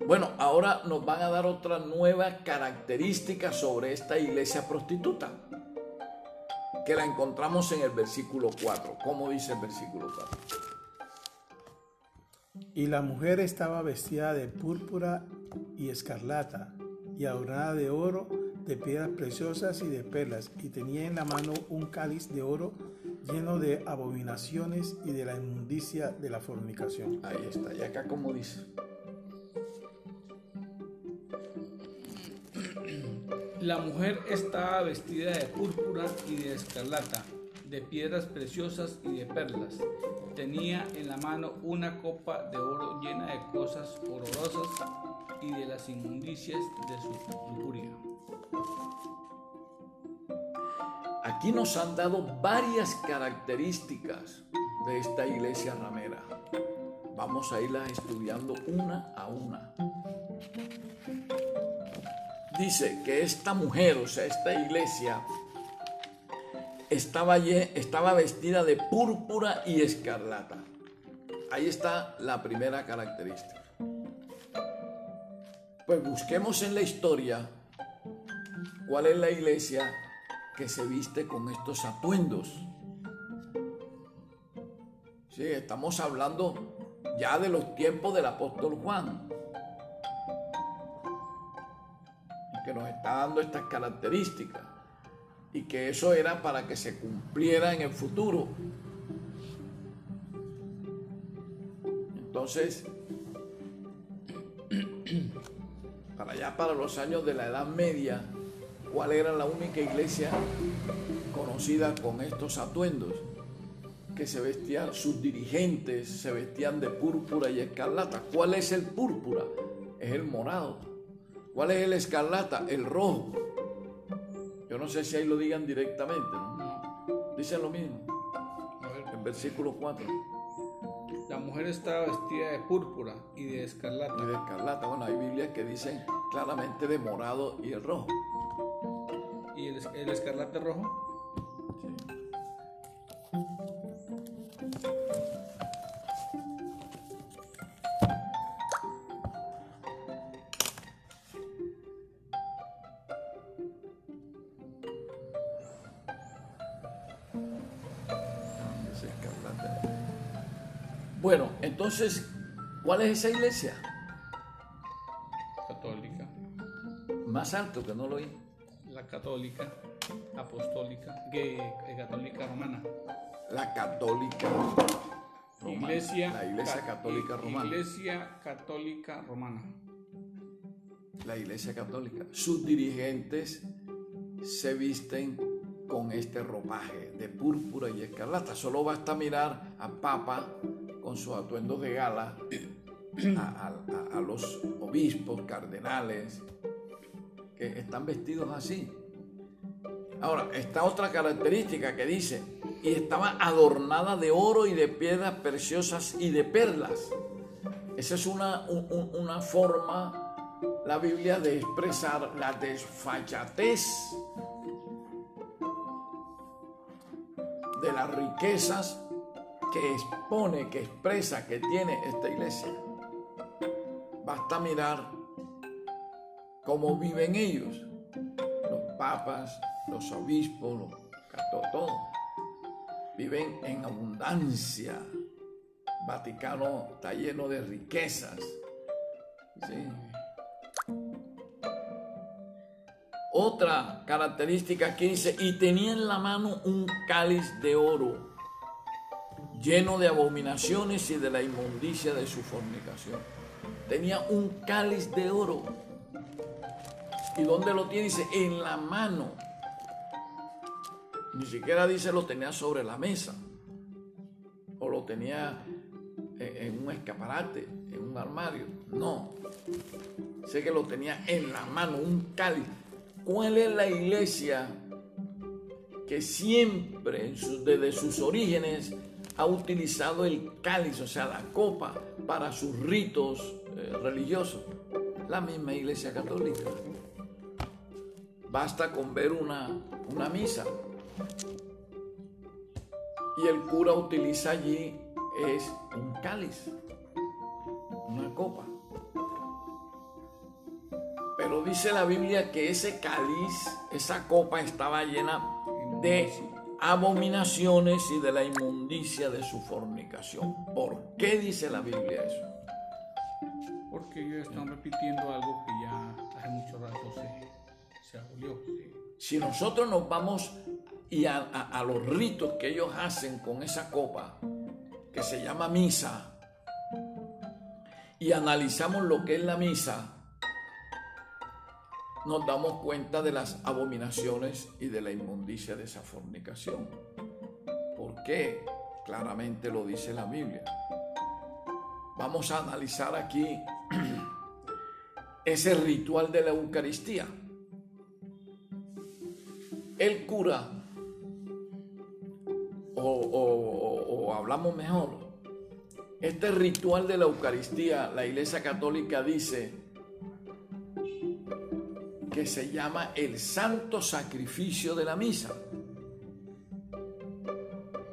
Bueno, ahora nos van a dar otra nueva característica sobre esta iglesia prostituta, que la encontramos en el versículo 4. ¿Cómo dice el versículo 4? Y la mujer estaba vestida de púrpura y escarlata, y adornada de oro, de piedras preciosas y de perlas, y tenía en la mano un cáliz de oro lleno de abominaciones y de la inmundicia de la fornicación. Ahí está, y acá como dice. La mujer estaba vestida de púrpura y de escarlata, de piedras preciosas y de perlas. Tenía en la mano una copa de oro llena de cosas horrorosas y de las inmundicias de su lujuria. Aquí nos han dado varias características de esta iglesia ramera. Vamos a irlas estudiando una a una. Dice que esta mujer, o sea, esta iglesia, estaba, estaba vestida de púrpura y escarlata. Ahí está la primera característica. Pues busquemos en la historia cuál es la iglesia que se viste con estos atuendos. Sí, estamos hablando ya de los tiempos del apóstol Juan, que nos está dando estas características y que eso era para que se cumpliera en el futuro. Entonces, para allá, para los años de la Edad Media, ¿cuál era la única iglesia conocida con estos atuendos? Que se vestían, sus dirigentes se vestían de púrpura y escarlata. ¿Cuál es el púrpura? Es el morado. ¿Cuál es el escarlata? El rojo. Yo no sé si ahí lo digan directamente, ¿no? Dicen lo mismo. En versículo 4. la mujer estaba vestida de púrpura y de escarlata. Y de escarlata. Bueno, hay Biblias que dicen claramente de morado y el rojo. ¿Y el, el escarlata rojo? Sí. Bueno, entonces, ¿cuál es esa iglesia? Católica. Más alto que no lo oí. La católica, apostólica, que, eh, católica romana. La católica romana. Iglesia, La iglesia ca- católica romana. Iglesia católica romana. La iglesia católica. Sus dirigentes se visten con este ropaje de púrpura y escarlata. Solo basta mirar a Papa con sus atuendos de gala, a, a- a- a los obispos, cardenales, que están vestidos así. Ahora, está otra característica que dice, y estaba adornada de oro y de piedras preciosas y de perlas. Esa es una, un- un- una forma, la Biblia, de expresar la desfachatez de las riquezas que expone, que expresa, que tiene esta iglesia. Basta mirar cómo viven ellos, los papas, los obispos, los católicos. Viven en abundancia. Vaticano está lleno de riquezas. Otra característica aquí dice, y tenía en la mano un cáliz de oro, lleno de abominaciones y de la inmundicia de su fornicación. Tenía un cáliz de oro. ¿Y dónde lo tiene? Dice, en la mano. Ni siquiera dice lo tenía sobre la mesa. O lo tenía en en un escaparate, en un armario. No. Sé que lo tenía en la mano, un cáliz. ¿Cuál es la iglesia que siempre, desde sus orígenes, ha utilizado el cáliz, o sea, la copa, para sus ritos eh, religiosos? La misma iglesia católica. Basta con ver una, una misa. Y el cura utiliza allí es un cáliz. una copa. Pero dice la Biblia que ese cáliz, esa copa estaba llena de abominaciones y de la inmundicia de su fornicación. ¿Por qué dice la Biblia eso? Porque ellos están repitiendo algo que ya hace mucho rato se, Si nosotros nos vamos y a, a- a los ritos que ellos hacen con esa copa, que se llama misa, y analizamos lo que es la misa, nos damos cuenta de las abominaciones y de la inmundicia de esa fornicación. ¿Por qué? Claramente lo dice la Biblia. Vamos a analizar aquí ese ritual de la Eucaristía. El cura, o, hablamos mejor, este ritual de la Eucaristía, la Iglesia Católica dice que se llama el santo sacrificio de la misa.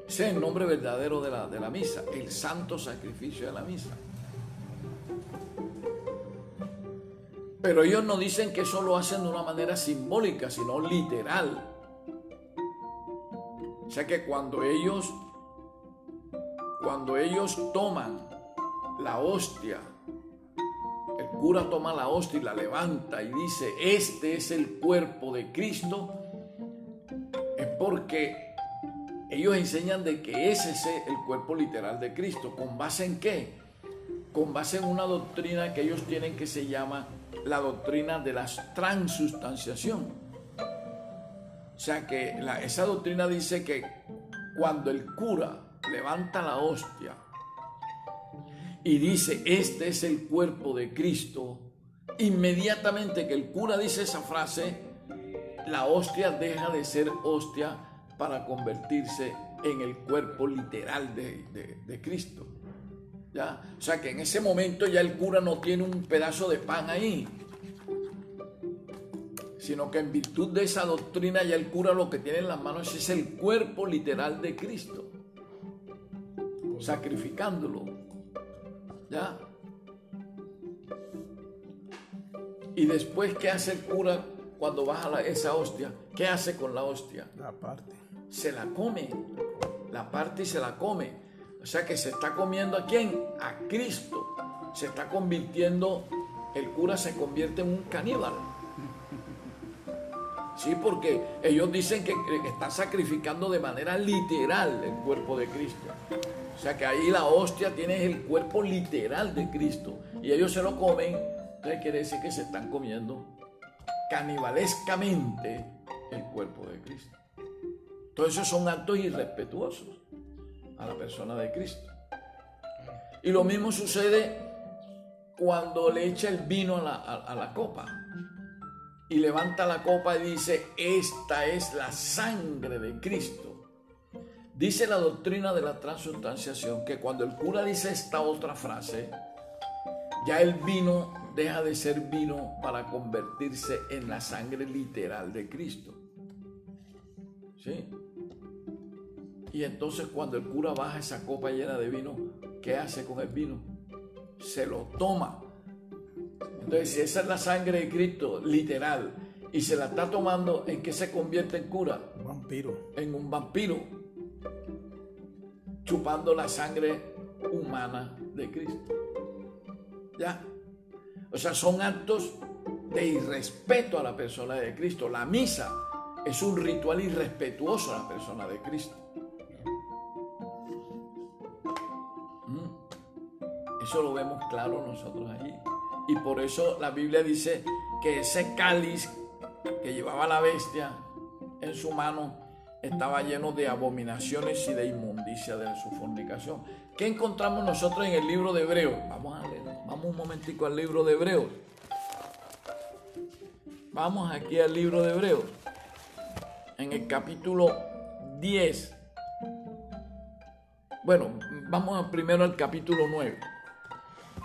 Ese es el nombre verdadero de la, de la misa, el santo sacrificio de la misa. Pero ellos no dicen que eso lo hacen de una manera simbólica, sino literal. Sea que cuando ellos, cuando ellos toman la hostia, el cura toma la hostia y la levanta y dice, este es el cuerpo de Cristo, es porque ellos enseñan de que ese es el cuerpo literal de Cristo. ¿Con base en qué? Con base en una doctrina que ellos tienen que se llama la doctrina de la transustanciación. Sea que esa doctrina dice que cuando el cura levanta la hostia y dice, este es el cuerpo de Cristo, inmediatamente que el cura dice esa frase, la hostia deja de ser hostia para convertirse en el cuerpo literal de, de- de Cristo. ¿Ya? O sea que en ese momento ya el cura no tiene un pedazo de pan ahí, sino que en virtud de esa doctrina ya el cura lo que tiene en las manos es el cuerpo literal de Cristo, sacrificándolo. ¿Ya? Y después, ¿qué hace el cura cuando baja la- esa hostia? ¿Qué hace con la hostia? Aparte. se la come, la parte y se la come. O sea que se está comiendo a quién? A Cristo. Se está convirtiendo, el cura se convierte en un caníbal. Sí, porque ellos dicen que, están sacrificando de manera literal el cuerpo de Cristo. O sea que ahí la hostia tiene el cuerpo literal de Cristo. Y ellos se lo comen, entonces quiere decir que se están comiendo canibalescamente el cuerpo de Cristo. Todos esos son actos irrespetuosos a la persona de Cristo. Y lo mismo sucede cuando le echa el vino a la copa y levanta la copa y dice, esta es la sangre de Cristo. Dice la doctrina de la transustanciación que cuando el cura dice esta otra frase, ya el vino deja de ser vino para convertirse en la sangre literal de Cristo. ¿Sí? Y entonces cuando el cura baja esa copa llena de vino, ¿qué hace con el vino? Se lo toma. Entonces, si esa es la sangre de Cristo, literal, y se la está tomando, ¿en qué se convierte en cura? Vampiro. En un vampiro, chupando la sangre humana de Cristo. ¿Ya? O sea, son actos de irrespeto a la persona de Cristo. La misa es un ritual irrespetuoso a la persona de Cristo. Mm. Eso lo vemos claro nosotros allí. Y por eso la Biblia dice que ese cáliz que llevaba la bestia en su mano estaba lleno de abominaciones y de inmundicia de su fornicación. ¿Qué encontramos nosotros en el libro de Hebreos? Vamos a leer, vamos un momentico al libro de Hebreos. Vamos aquí al libro de Hebreos. En el capítulo 10. Bueno, vamos primero al capítulo 9.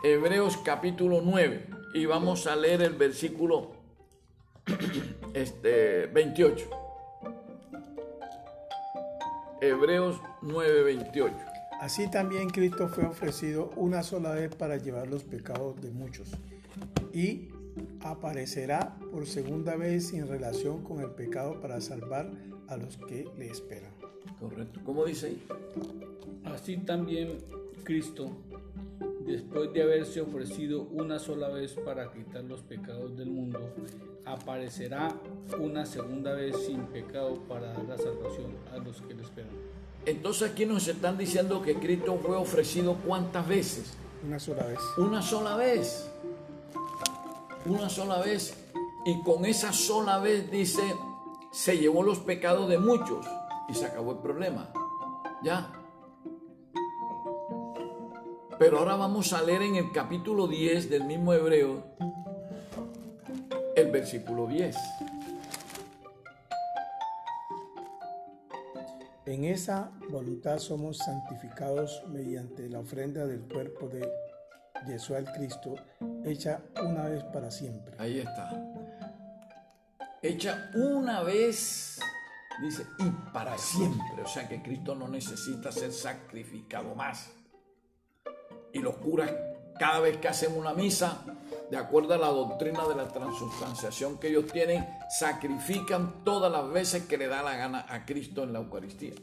Hebreos capítulo 9 y vamos a leer el versículo este, 28. Hebreos 9, 28. Así también Cristo fue ofrecido una sola vez para llevar los pecados de muchos y aparecerá por segunda vez en relación con el pecado para salvar a los que le esperan. Correcto. ¿Cómo dice ahí? Así también Cristo, después de haberse ofrecido una sola vez para quitar los pecados del mundo, aparecerá una segunda vez sin pecado para dar la salvación a los que le esperan. Entonces aquí nos están diciendo que Cristo fue ofrecido cuántas veces? Una sola vez. Una sola vez. Una sola vez. Y con esa sola vez dice, se llevó los pecados de muchos y se acabó el problema. Ya. Pero ahora vamos a leer en el capítulo 10 del mismo Hebreo el versículo 10. En esa voluntad somos santificados mediante la ofrenda del cuerpo de el Cristo, hecha una vez para siempre. Ahí está. Hecha una vez, dice, y para siempre. O sea que Cristo no necesita ser sacrificado más. Y los curas, cada vez que hacen una misa, de acuerdo a la doctrina de la transubstanciación que ellos tienen, sacrifican todas las veces que le da la gana a Cristo en la Eucaristía.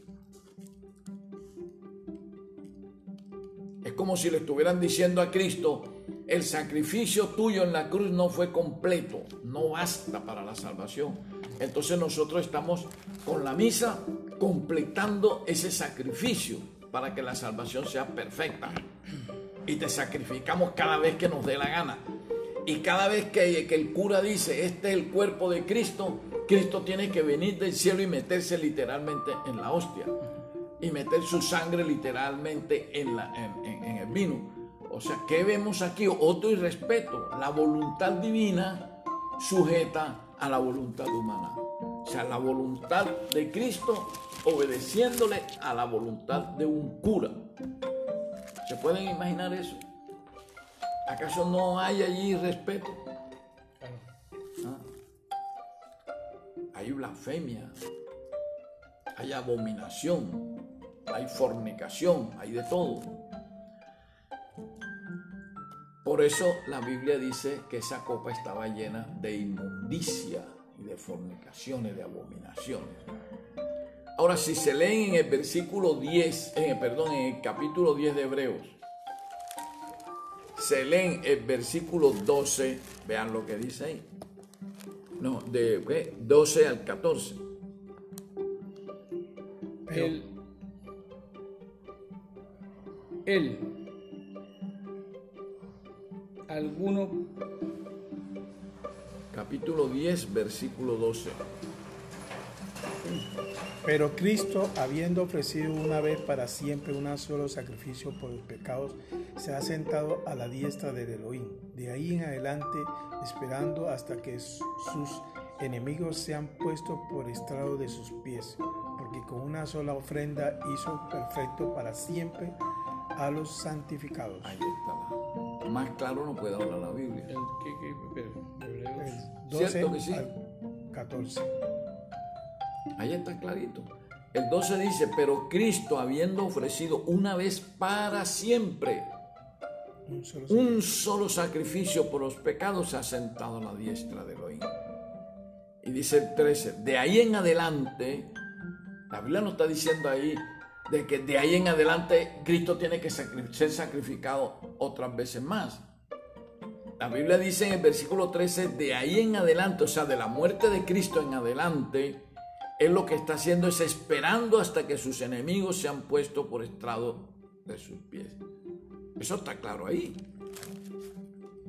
Es como si le estuvieran diciendo a Cristo, el sacrificio tuyo en la cruz no fue completo, no basta para la salvación. Entonces nosotros estamos con la misa completando ese sacrificio para que la salvación sea perfecta. Y te sacrificamos cada vez que nos dé la gana. Y cada vez que, el cura dice, este es el cuerpo de Cristo, Cristo tiene que venir del cielo y meterse literalmente en la hostia. Y meter su sangre literalmente en, la, en el vino. O sea, ¿qué vemos aquí? Otro irrespeto. La voluntad divina sujeta a la voluntad humana. O sea, la voluntad de Cristo obedeciéndole a la voluntad de un cura. ¿Se pueden imaginar eso? ¿Acaso no hay allí respeto? ¿Ah? Hay blasfemia, hay abominación, hay fornicación, hay de todo. Por eso la Biblia dice que esa copa estaba llena de inmundicia y de fornicaciones, de abominaciones. Ahora, si se leen en el versículo 10, eh, perdón, en el capítulo 10 de Hebreos, se leen el versículo 12, vean lo que dice ahí. No, de ¿qué? 12 al 14. Él, él, alguno, Capítulo 10, versículo 12. Pero Cristo, habiendo ofrecido una vez para siempre un solo sacrificio por los pecados, se ha sentado a la diestra del Elohim. De ahí en adelante, esperando hasta que sus enemigos sean puestos por estrado de sus pies, porque con una sola ofrenda hizo perfecto para siempre a los santificados. Ahí está. Más claro no puede hablar la Biblia. el que, que, espera, Hebreos. El 12 ¿Cierto que sí? al 14. Ahí está clarito. El 12 dice, pero Cristo habiendo ofrecido una vez para siempre Un solo un solo sacrificio por los pecados, se ha sentado a la diestra de Elohim. Y dice el 13, de ahí en adelante, la Biblia no está diciendo ahí de que de ahí en adelante Cristo tiene que ser sacrificado otras veces más. La Biblia dice en el versículo 13, de ahí en adelante, o sea, de la muerte de Cristo en adelante, Él lo que está haciendo es esperando hasta que sus enemigos se han puesto por estrado de sus pies. Eso está claro ahí.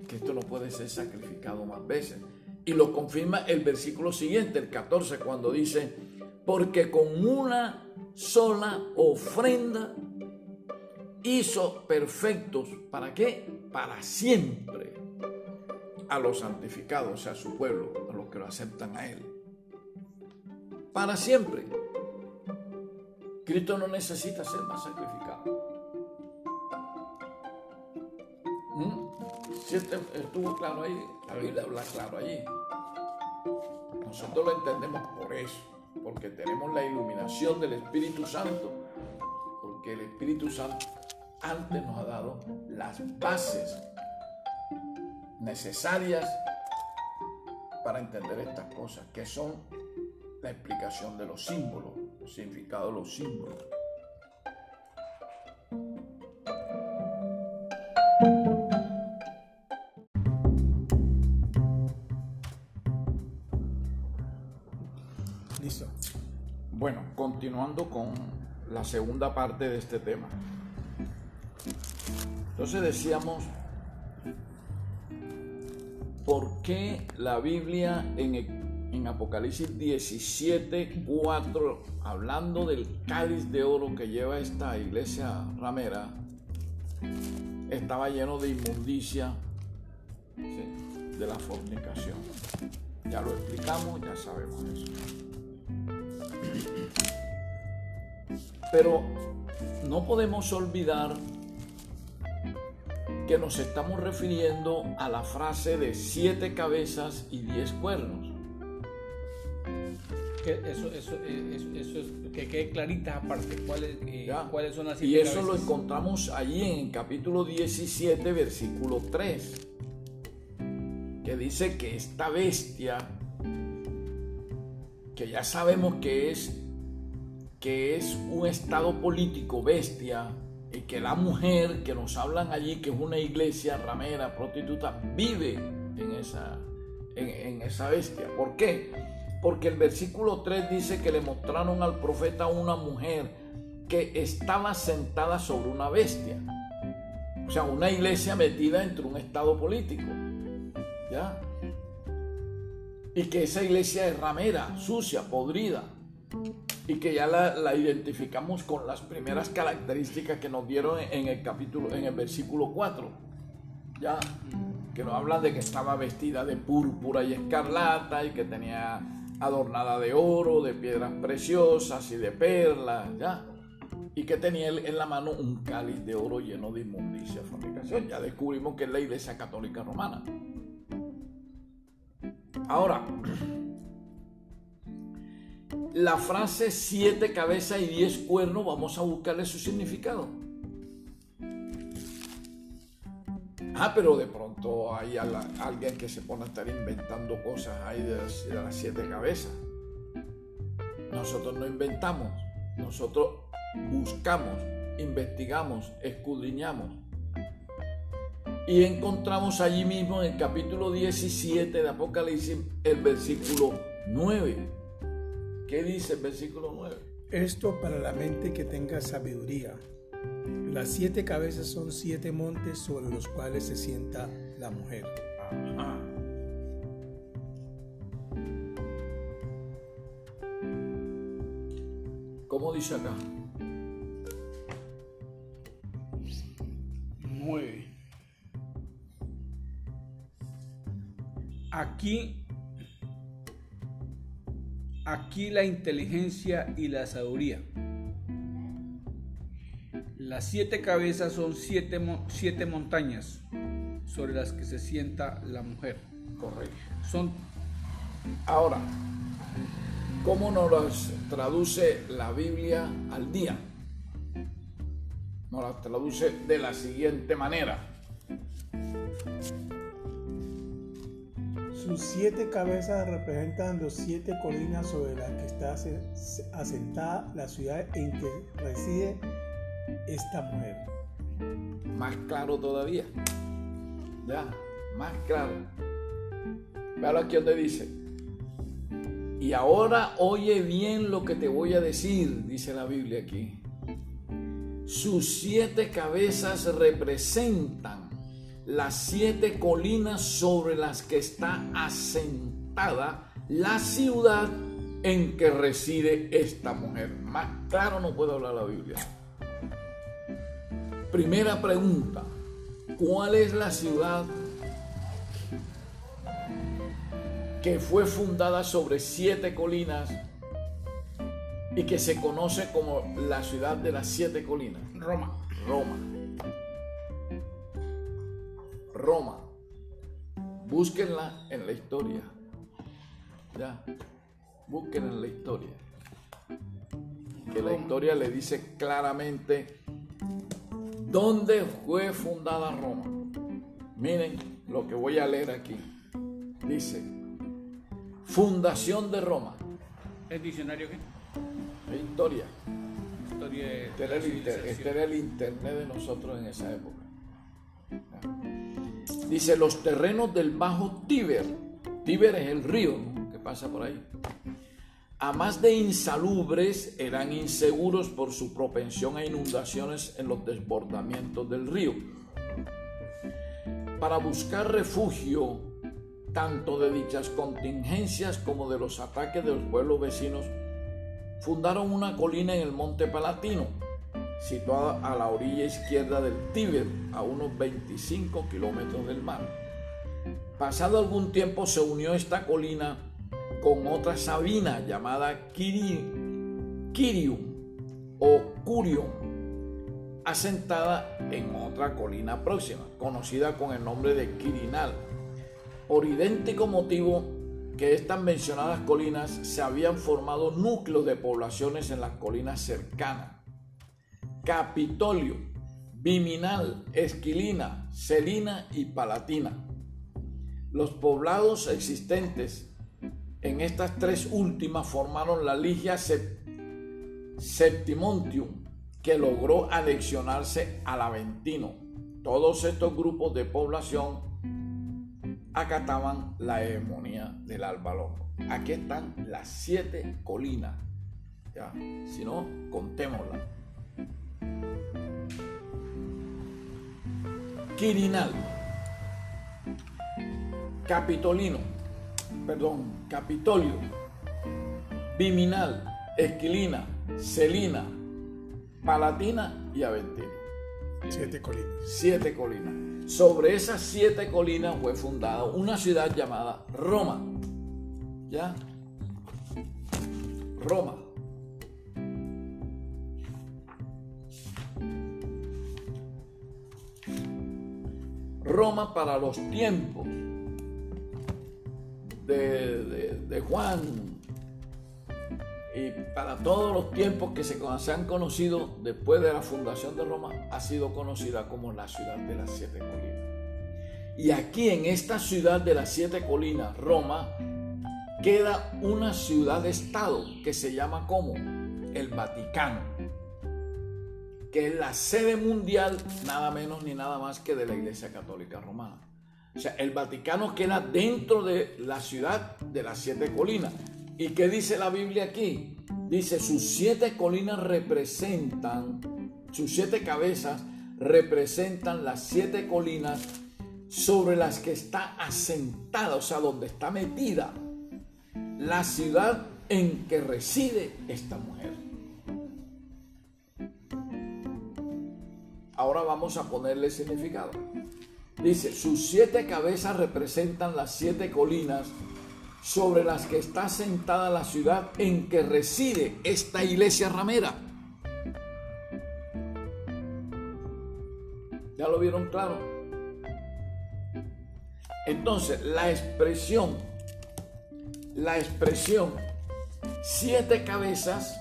Que esto no puede ser sacrificado más veces. Y lo confirma el versículo siguiente, el 14, cuando dice, porque con una sola ofrenda hizo perfectos, ¿para qué? Para siempre a los santificados, o sea, a su pueblo, a los que lo aceptan a Él. Para siempre. Cristo no necesita ser más sacrificado. ¿Mm? ¿Sí este- estuvo claro ahí? La Biblia habla claro allí. Nosotros lo entendemos por eso, porque tenemos la iluminación del Espíritu Santo, porque el Espíritu Santo antes nos ha dado las bases necesarias para entender estas cosas, que son la explicación de los símbolos, el significado de los símbolos. Listo. Bueno, continuando con la segunda parte de este tema. Entonces decíamos, ¿por qué la Biblia en, en Apocalipsis 17, 4, hablando del cáliz de oro que lleva esta iglesia ramera, estaba lleno de inmundicia de la fornicación? Ya lo explicamos, ya sabemos eso. Pero no podemos olvidar que nos estamos refiriendo a la frase de siete cabezas y diez cuernos. Que eso, eso, eh, eso, eso es, que quede clarita aparte cuáles, eh, cuáles son las Y eso lo encontramos allí en el capítulo 17, versículo 3, que dice que esta bestia, que ya sabemos que es, que es un estado político bestia, y que la mujer que nos hablan allí, que es una iglesia ramera, prostituta, vive en esa, en, en esa bestia. ¿Por qué? Porque el versículo 3 dice que le mostraron al profeta una mujer que estaba sentada sobre una bestia. O sea, una iglesia metida entre un estado político. ¿Ya? Y que esa iglesia es ramera, sucia, podrida. Y que ya la, identificamos con las primeras características que nos dieron en el capítulo, en el versículo 4. ¿Ya? Que nos habla de que estaba vestida de púrpura y escarlata y que tenía adornada de oro, de piedras preciosas y de perlas, ¿ya? Y que tenía en la mano un cáliz de oro lleno de inmundicia, fornicación. Ya descubrimos que es la iglesia católica romana. Ahora, la frase siete cabezas y diez cuernos, vamos a buscarle su significado. Ah, pero de pronto hay alguien que se pone a estar inventando cosas ahí de las, de las siete cabezas. Nosotros no inventamos, nosotros buscamos, investigamos, escudriñamos. Y encontramos allí mismo en el capítulo 17 de Apocalipsis el versículo 9. ¿Qué dice el versículo 9? Esto para la mente que tenga sabiduría. Las siete cabezas son siete montes sobre los cuales se sienta la mujer. Ajá. ¿Cómo dice acá? 9. Aquí, aquí la inteligencia y la sabiduría. Las siete cabezas son siete, mo- siete montañas sobre las que se sienta la mujer. Correcto. Son Ahora, ¿cómo nos las traduce la Biblia al día? Nos las traduce de la siguiente manera. Sus siete cabezas representan los siete colinas sobre las que está ase- asentada la ciudad en que reside esta mujer. Más claro todavía. Ya, más claro. Véalo aquí donde dice. Y ahora oye bien lo que te voy a decir, dice la Biblia aquí. Sus siete cabezas representan las siete colinas sobre las que está asentada la ciudad en que reside esta mujer. Más claro no puede hablar la Biblia. Primera pregunta, ¿cuál es la ciudad que fue fundada sobre siete colinas y que se conoce como la ciudad de las siete colinas? Roma. Roma. Roma. Búsquenla en la historia. Ya. Búsquenla en la historia. que la historia le dice claramente dónde fue fundada Roma. Miren lo que voy a leer aquí. Dice, fundación de Roma. ¿El diccionario qué? Es historia. Historia de Este era, la el inter- civilización. este era el internet de nosotros en esa época. Dice, los terrenos del bajo Tíber. Tíber es el río que pasa por ahí. A más de insalubres, eran inseguros por su propensión a inundaciones en los desbordamientos del río. Para buscar refugio, tanto de dichas contingencias como de los ataques de los pueblos vecinos, fundaron una colina en el Monte Palatino, situada a la orilla izquierda del Tíber, a unos 25 kilómetros del mar. Pasado algún tiempo se unió esta colina con otra sabina llamada Kiri- Kirium o Curium, asentada en otra colina próxima, conocida con el nombre de Quirinal, por idéntico motivo que estas mencionadas colinas se habían formado núcleos de poblaciones en las colinas cercanas. Capitolio, Viminal, Esquilina, Celina y Palatina. Los poblados existentes en estas tres últimas formaron la Ligia Sep- Septimontium, que logró anexionarse al Aventino. Todos estos grupos de población acataban la hegemonía del Alba Longo. Aquí están las siete colinas. Ya, si no, contémoslas. Quirinal, Capitolino, perdón, Capitolio, Viminal, Esquilina, Celina, Palatina y Aventino. Siete colinas. Siete colinas. Sobre esas siete colinas fue fundada una ciudad llamada Roma. ¿Ya? Roma. Roma para los tiempos de, de- Juan y para todos los tiempos que se, se han conocido después de la fundación de Roma, ha sido conocida como la ciudad de las siete colinas. Y aquí en esta ciudad de las siete colinas, Roma, queda una ciudad-estado que se llama como el Vaticano, que es la sede mundial nada menos ni nada más que de la Iglesia Católica Romana. O sea, el Vaticano queda dentro de la ciudad de las siete colinas. ¿Y qué dice la Biblia aquí? Dice, sus siete colinas representan, sus siete cabezas representan las siete colinas sobre las que está asentada, o sea, donde está metida la ciudad en que reside esta mujer. Ahora vamos a ponerle significado. Dice, sus siete cabezas representan las siete colinas sobre las que está sentada la ciudad en que reside esta iglesia ramera. ¿Ya lo vieron claro? Entonces, la expresión, la expresión siete cabezas,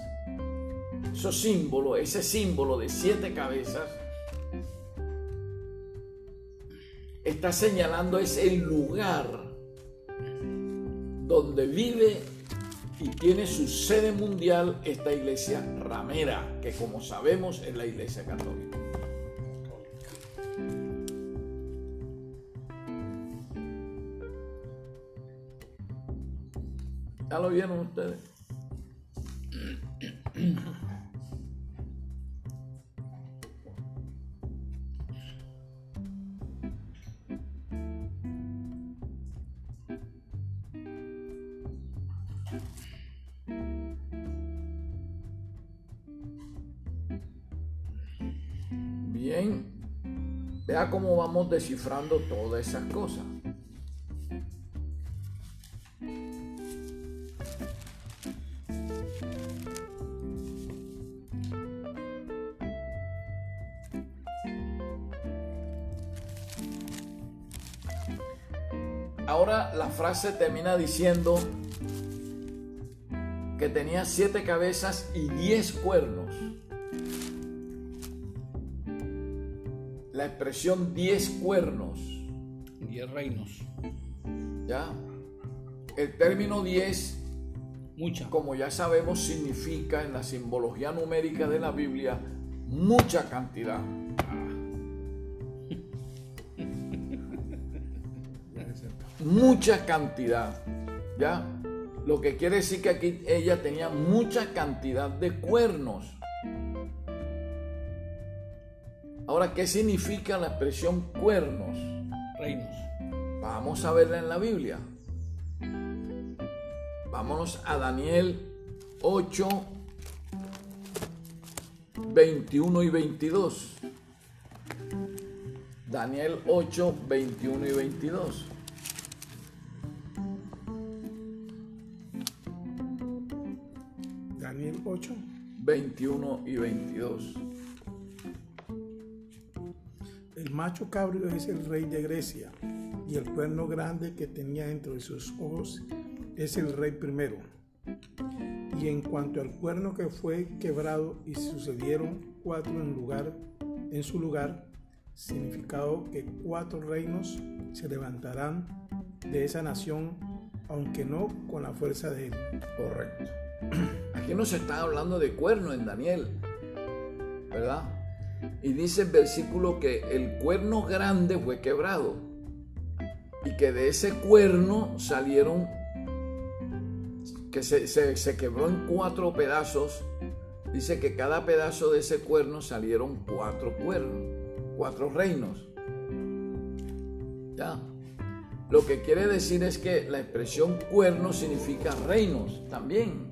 ese símbolo, ese símbolo de siete cabezas, está señalando es el lugar donde vive y tiene su sede mundial esta iglesia ramera, que como sabemos es la iglesia católica. ¿Ya lo vieron ustedes? Bien, vea cómo vamos descifrando todas esas cosas. Ahora la frase termina diciendo que tenía siete cabezas y diez cuernos. La expresión diez cuernos. Diez reinos. ¿Ya? El término diez, Mucha. como ya sabemos, significa en la simbología numérica de la Biblia mucha cantidad. Mucha cantidad. ¿Ya? Lo que quiere decir que aquí ella tenía mucha cantidad de cuernos. Ahora, ¿qué significa la expresión cuernos? Reinos. Vamos a verla en la Biblia. Vámonos a Daniel 8, 21 y 22. Daniel 8, 21 y 22. Daniel 8. 21 y 22. Macho cabrio es el rey de Grecia, y el cuerno grande que tenía entre sus ojos es el rey primero. Y en cuanto al cuerno que fue quebrado y sucedieron cuatro en lugar, en su lugar, significado que cuatro reinos se levantarán de esa nación, aunque no con la fuerza de él. Correcto. Aquí no se está hablando de cuerno en Daniel, ¿verdad? Y dice el versículo que el cuerno grande fue quebrado y que de ese cuerno salieron, que se, se- se quebró en cuatro pedazos. Dice que cada pedazo de ese cuerno salieron cuatro cuernos, cuatro reinos. ¿Ya? Lo que quiere decir es que la expresión cuerno significa reinos también,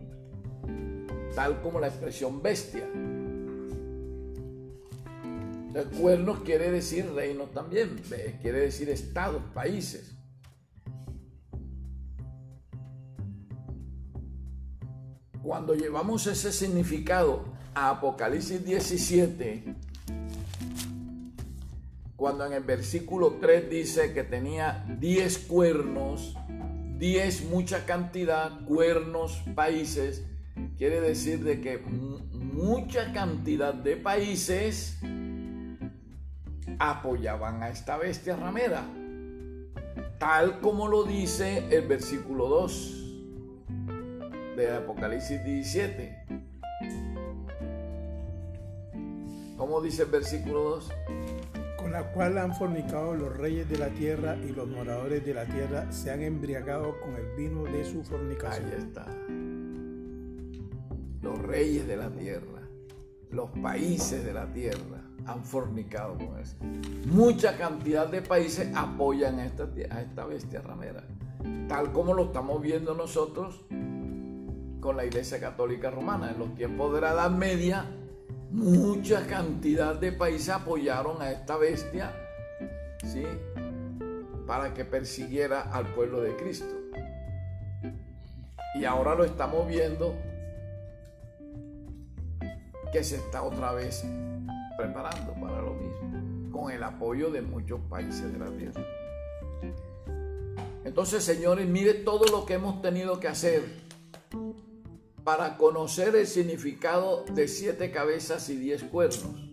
tal como la expresión bestia. Entonces, cuernos quiere decir reinos también, quiere decir estados, países. Cuando llevamos ese significado a Apocalipsis 17, cuando en el versículo 3 dice que tenía 10 cuernos, 10 mucha cantidad, cuernos, países, quiere decir de que mu- mucha cantidad de países apoyaban a esta bestia ramera, tal como lo dice el versículo 2 de Apocalipsis 17. ¿Cómo dice el versículo 2? con la cual han fornicado los reyes de la tierra y los moradores de la tierra se han embriagado con el vino de su fornicación. Ahí está. Los reyes de la tierra, los países de la tierra han fornicado con eso. Mucha cantidad de países apoyan a esta, a esta bestia ramera, tal como lo estamos viendo nosotros con la Iglesia Católica Romana. En los tiempos de la Edad Media, mucha cantidad de países apoyaron a esta bestia, ¿sí? Para que persiguiera al pueblo de Cristo. Y ahora lo estamos viendo que se está otra vez preparando para lo mismo, con el apoyo de muchos países de la tierra. Entonces, señores, mire todo lo que hemos tenido que hacer para conocer el significado de siete cabezas y diez cuernos.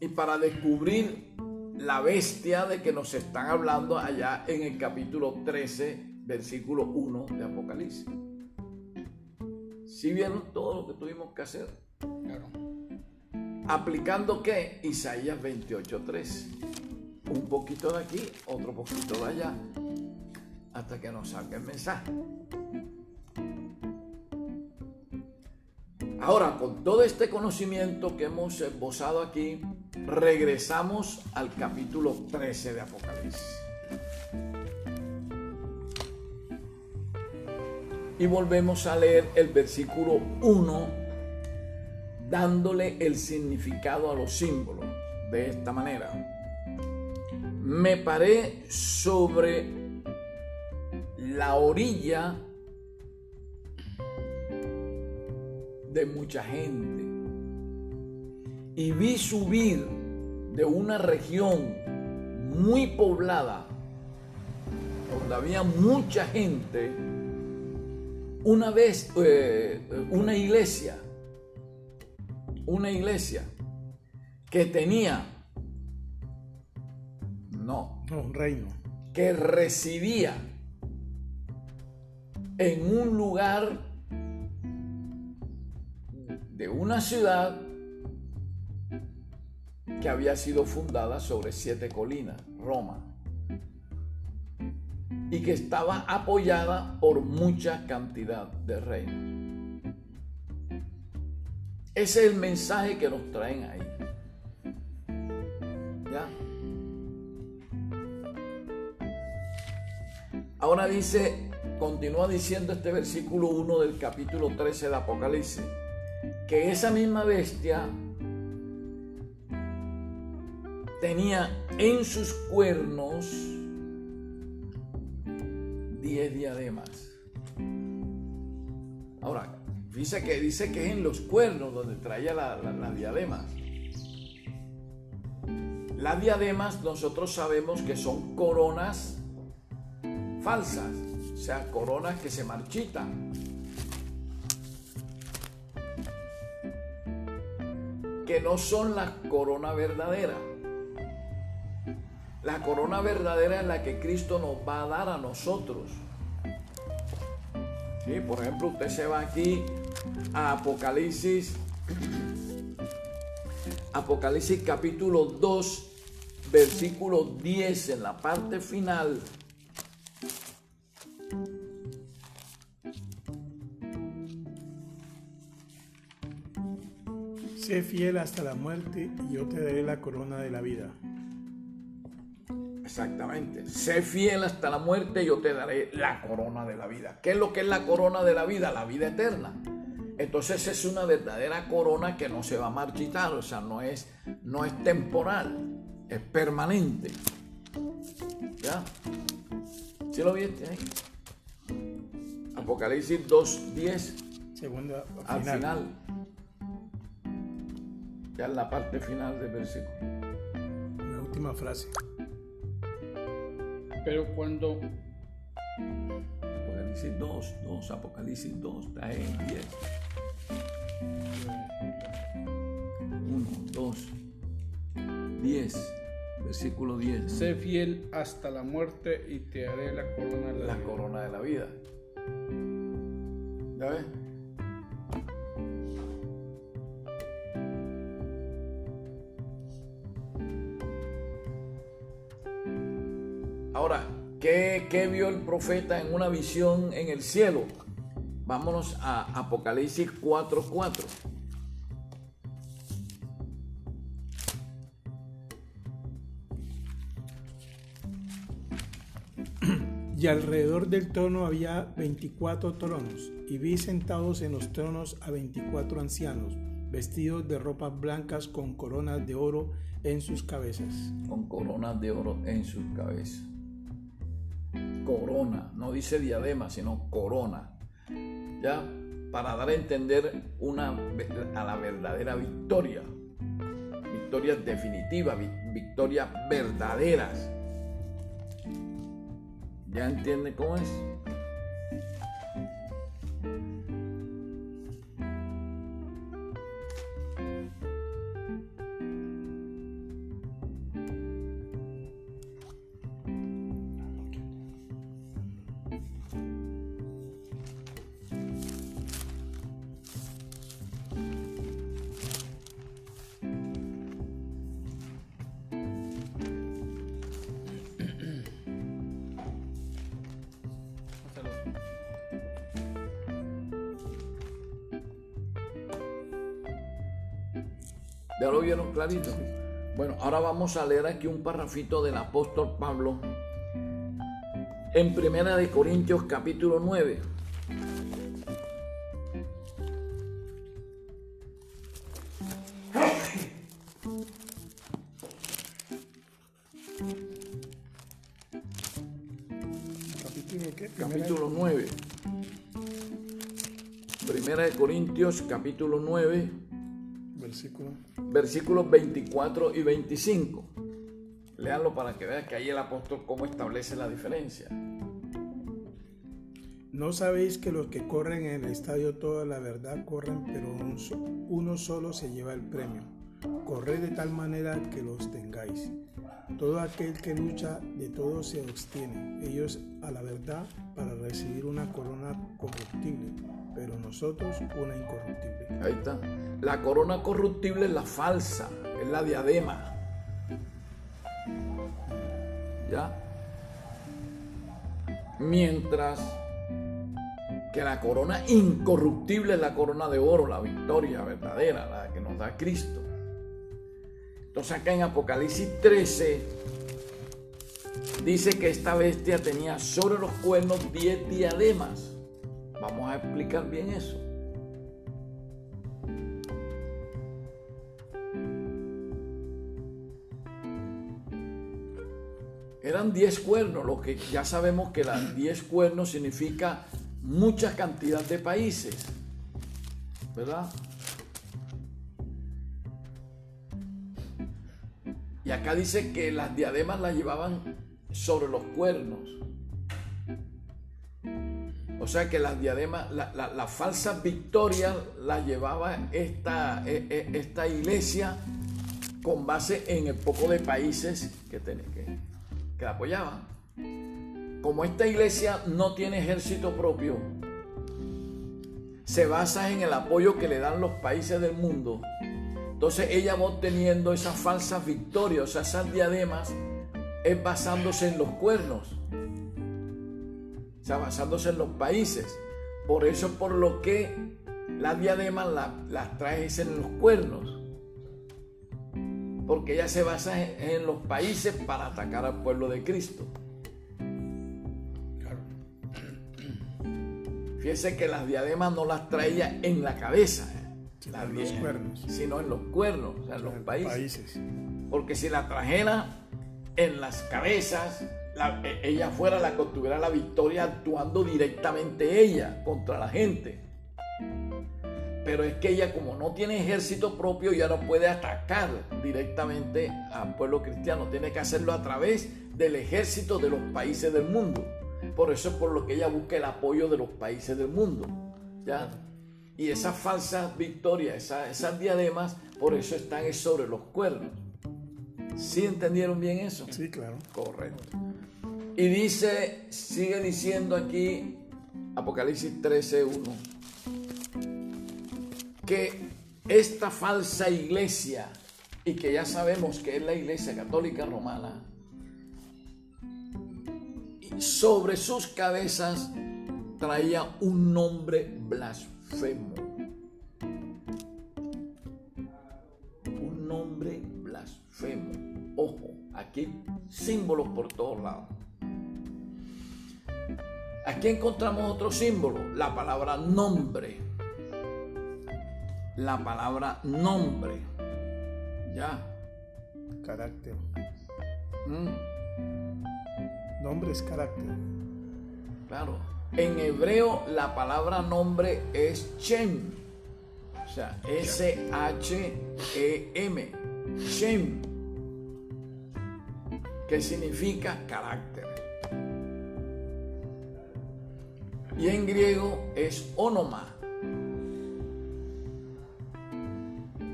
Y para descubrir la bestia de que nos están hablando allá en el capítulo 13, versículo 1 de Apocalipsis. Si vieron todo lo que tuvimos que hacer? Claro. ¿Aplicando qué? Isaías 28.3. Un poquito de aquí, otro poquito de allá, hasta que nos salga el mensaje. Ahora, con todo este conocimiento que hemos esbozado aquí, regresamos al capítulo 13 de Apocalipsis. Y volvemos a leer el versículo 1, dándole el significado a los símbolos de esta manera. Me paré sobre la orilla de mucha gente y vi subir de una región muy poblada donde había mucha gente una vez, eh, una iglesia, una iglesia que tenía, no, No, un reino. que residía en un lugar de una ciudad que había sido fundada sobre siete colinas, Roma, y que estaba apoyada por mucha cantidad de reinos. Ese es el mensaje que nos traen ahí. ¿Ya? Ahora dice, continúa diciendo este versículo 1 del capítulo 13 de Apocalipsis, que esa misma bestia tenía en sus cuernos diez diademas. Ahora, dice que, dice que es en los cuernos donde traía las la, diademas. Las diademas nosotros sabemos que son coronas falsas, o sea, coronas que se marchitan. Que no son la corona verdadera. La corona verdadera es la que Cristo nos va a dar a nosotros. ¿Sí? Por ejemplo, usted se va aquí a Apocalipsis, Apocalipsis capítulo 2, versículo 10, en la parte final. Sé fiel hasta la muerte y yo te daré la corona de la vida. Exactamente. Sé fiel hasta la muerte, yo te daré la corona de la vida. ¿Qué es lo que es la corona de la vida? La vida eterna. Entonces es una verdadera corona que no se va a marchitar, o sea, no es, no es temporal, es permanente. ¿Ya? ¿Sí lo viste ahí? Apocalipsis 2.10 Segunda al final. final. Ya en la parte final del versículo. La última frase. Pero cuando Apocalipsis 2, 2, Apocalipsis 2, está en 10. 1, 2, 10, versículo 10. sé fiel hasta la muerte y te haré la corona de la, La vida. corona de la vida. ¿Ya ves? ¿Qué, qué vio el profeta en una visión en el cielo? Vámonos a Apocalipsis 4:4. Y alrededor del trono había 24 tronos, y vi sentados en los tronos a 24 ancianos, vestidos de ropas blancas con coronas de oro en sus cabezas. con coronas de oro en sus cabezas. Corona, no dice diadema, sino corona. Ya, para dar a entender una, a la verdadera victoria. Victorias definitivas, vi- victorias verdaderas. ¿Ya entiende cómo es? Bueno, ahora vamos a leer aquí un parrafito del apóstol Pablo en Primera de Corintios capítulo 9. Capítulo qué? Capítulo 9. Primera de Corintios capítulo 9, Versículo. versículos 24 y 25. Leanlo para que vean que ahí el apóstol cómo establece la diferencia. ¿No sabéis que los que corren en el estadio toda la verdad corren, pero uno solo se lleva el premio? Corred de tal manera que los tengáis. Todo aquel que lucha de todo se abstiene, ellos a la verdad para recibir una corona corruptible, pero nosotros una incorruptible. Ahí está. La corona corruptible es la falsa, es la diadema. ¿Ya? Mientras que la corona incorruptible es la corona de oro, la victoria verdadera, la que nos da Cristo. Entonces acá en Apocalipsis 13 dice que esta bestia tenía sobre los cuernos 10 diademas. Vamos a explicar bien eso. Eran 10 cuernos, lo que ya sabemos que las 10 cuernos significa mucha cantidad de países, ¿verdad? Y acá dice que las diademas las llevaban sobre los cuernos. O sea que las diademas, la, la, falsa victoria la llevaba esta, e, e, esta iglesia con base en el poco de países que, que, que la apoyaban. Como esta iglesia no tiene ejército propio, se basa en el apoyo que le dan los países del mundo entonces ella va obteniendo esas falsas victorias, o sea, esas diademas, es basándose en los cuernos, o sea, basándose en los países. Por eso es por lo que las diademas las trae en los cuernos. Porque ella se basa en, los países para atacar al pueblo de Cristo. Fíjese que las diademas no las traía en la cabeza en los cuernos. sino en los cuernos, o sea, en los países. Porque si la trajera en las cabezas, e, ella fuera la que obtuviera la victoria actuando directamente ella contra la gente. Pero es que ella como no tiene ejército propio, ya no puede atacar directamente al pueblo cristiano. Tiene que hacerlo a través del ejército de los países del mundo. Por eso es por lo que ella busca el apoyo de los países del mundo. ¿ya? Y esas falsas victorias, esas, diademas, por eso están sobre los cuernos. ¿Sí entendieron bien eso? Sí, claro. Correcto. Y dice, sigue diciendo aquí, Apocalipsis 13, 1, que esta falsa iglesia, y que ya sabemos que es la iglesia católica romana, sobre sus cabezas traía un nombre blasfemo blasfemo. Un nombre blasfemo. Ojo, aquí símbolos por todos lados. Aquí encontramos otro símbolo, la palabra nombre. La palabra nombre. Ya. Carácter. Mm. Nombre es carácter. Claro. En hebreo la palabra nombre es Shem. O sea, S-H-E-M. Shem. Que significa carácter. Y en griego es onoma.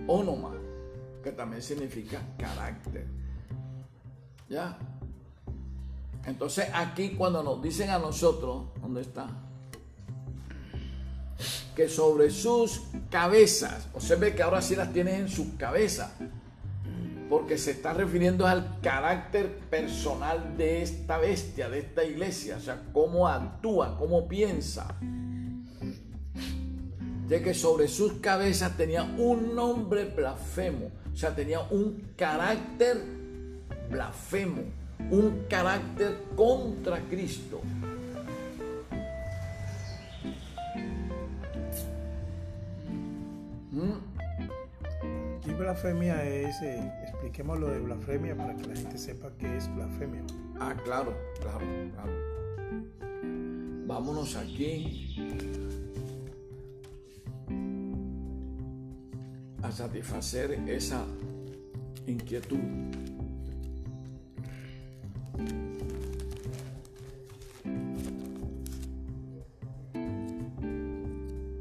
Onoma. Que también significa carácter. ¿Ya? Entonces aquí cuando nos dicen a nosotros, ¿dónde está? Que sobre sus cabezas, o se ve que ahora sí las tienen en sus cabezas, porque se está refiriendo al carácter personal de esta bestia, de esta iglesia, o sea, cómo actúa, cómo piensa. De que sobre sus cabezas tenía un nombre blasfemo, o sea, tenía un carácter blasfemo un carácter contra Cristo. ¿Y blasfemia es? Eh, expliquemos lo de blasfemia para que la gente sepa qué es blasfemia. Ah, claro, claro, claro. Vámonos aquí a satisfacer esa inquietud.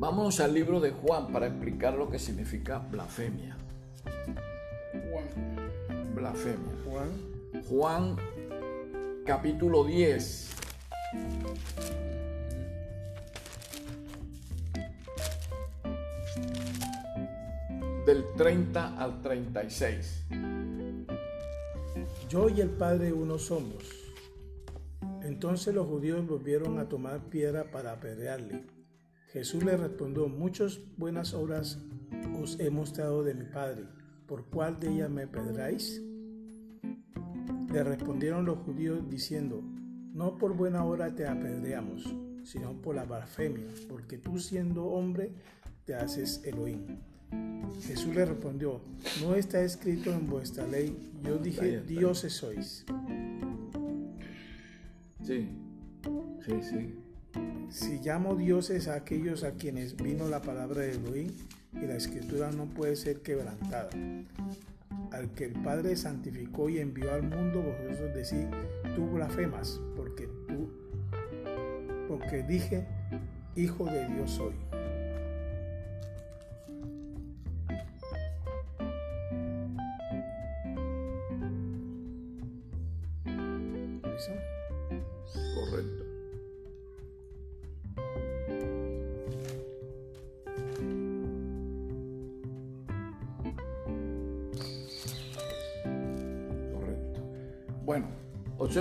Vámonos al libro de Juan para explicar lo que significa blasfemia. Juan. Blasfemia. Juan, Juan capítulo 10. Del 30 al 36. Yo y el Padre uno somos. Entonces los judíos volvieron a tomar piedra para apedrearle. Jesús le respondió, muchas buenas obras os he mostrado de mi Padre. ¿Por cuál de ellas me apedreáis? Le respondieron los judíos diciendo, no por buena obra te apedreamos, sino por la blasfemia, porque tú siendo hombre te haces Elohim. Jesús le respondió, no está escrito en vuestra ley, yo dije, dioses sois. Sí, sí, sí. Si llamo dioses a aquellos a quienes vino la palabra de Elohim, y la escritura no puede ser quebrantada. Al que el Padre santificó y envió al mundo, vosotros decís, tú blasfemas, porque tú, porque dije, hijo de Dios soy.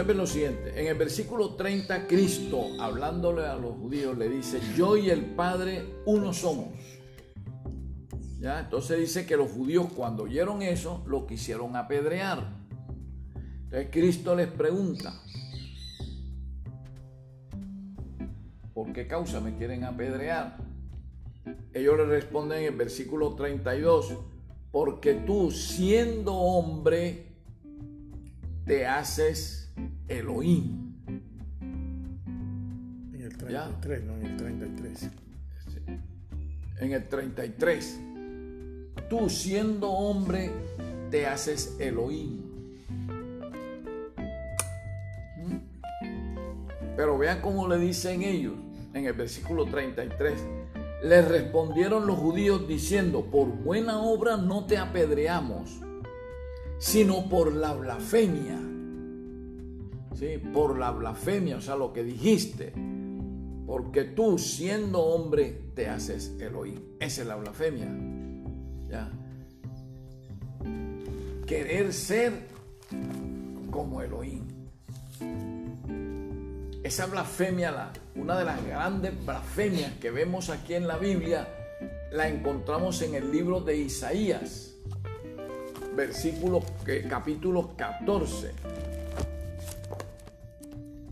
Observen lo siguiente. En el versículo 30, Cristo, hablándole a los judíos, le dice, yo y el Padre uno somos. ¿Ya? Entonces dice que los judíos cuando oyeron eso, lo quisieron apedrear. Entonces Cristo les pregunta, ¿por qué causa me quieren apedrear? Ellos le responden en el versículo 32, porque tú siendo hombre te haces Elohim. En el Ya. 33, no en el 33. En el 33, tú siendo hombre te haces Elohim. ¿Mm? Pero vean cómo le dicen ellos en el versículo 33. Les respondieron los judíos diciendo, por buena obra no te apedreamos, sino por la blasfemia. ¿Sí? Por la blasfemia, o sea, lo que dijiste. Porque tú, siendo hombre, te haces Elohim. Esa es la blasfemia. ¿Ya? Querer ser como Elohim. Esa blasfemia, la- una de las grandes blasfemias que vemos aquí en la Biblia, la encontramos en el libro de Isaías, versículo, eh, capítulo 14.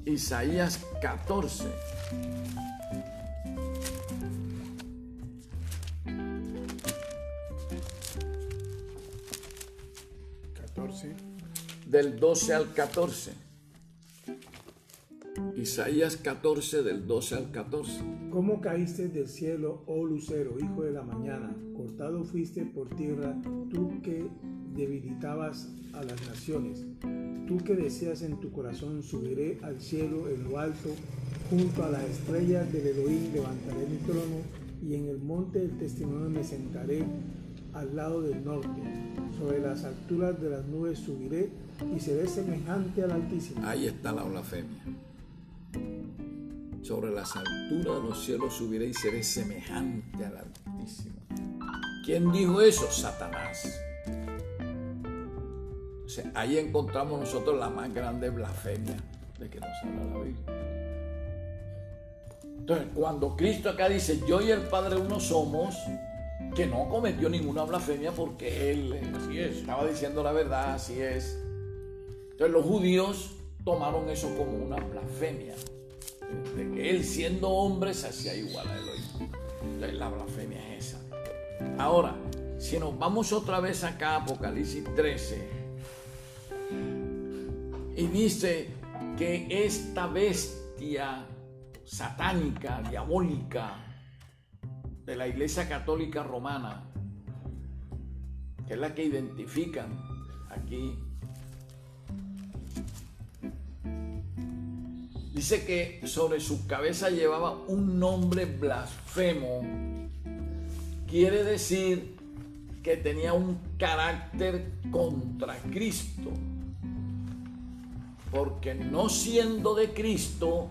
Isaías 14. 14. del 12 al 14. Isaías 14 del 12 al 14. ¿Cómo caíste del cielo, oh lucero, hijo de la mañana? Cortado fuiste por tierra, tú que debilitabas a las naciones. Tú que decías en tu corazón, subiré al cielo en lo alto, junto a las estrellas del Elohim levantaré mi trono, y en el monte del testimonio me sentaré al lado del norte. Sobre las alturas de las nubes subiré y seré semejante al Altísimo. Ahí está la blasfemia. Sobre las alturas de los cielos subiré y seré semejante al Altísimo. ¿Quién dijo eso? Satanás. O sea, ahí encontramos nosotros la más grande blasfemia de que nos habla la Biblia. Entonces, cuando Cristo acá dice, yo y el Padre uno somos, que no cometió ninguna blasfemia porque Él es. estaba diciendo la verdad, así es. Entonces los judíos tomaron eso como una blasfemia. De que Él siendo hombre se hacía igual a Elohim. La blasfemia es esa. Ahora, si nos vamos otra vez acá a Apocalipsis 13, y dice que esta bestia satánica, diabólica, de la Iglesia Católica Romana, que es la que identifican aquí, dice que sobre su cabeza llevaba un nombre blasfemo quiere decir que tenía un carácter contra Cristo. Porque no siendo de Cristo,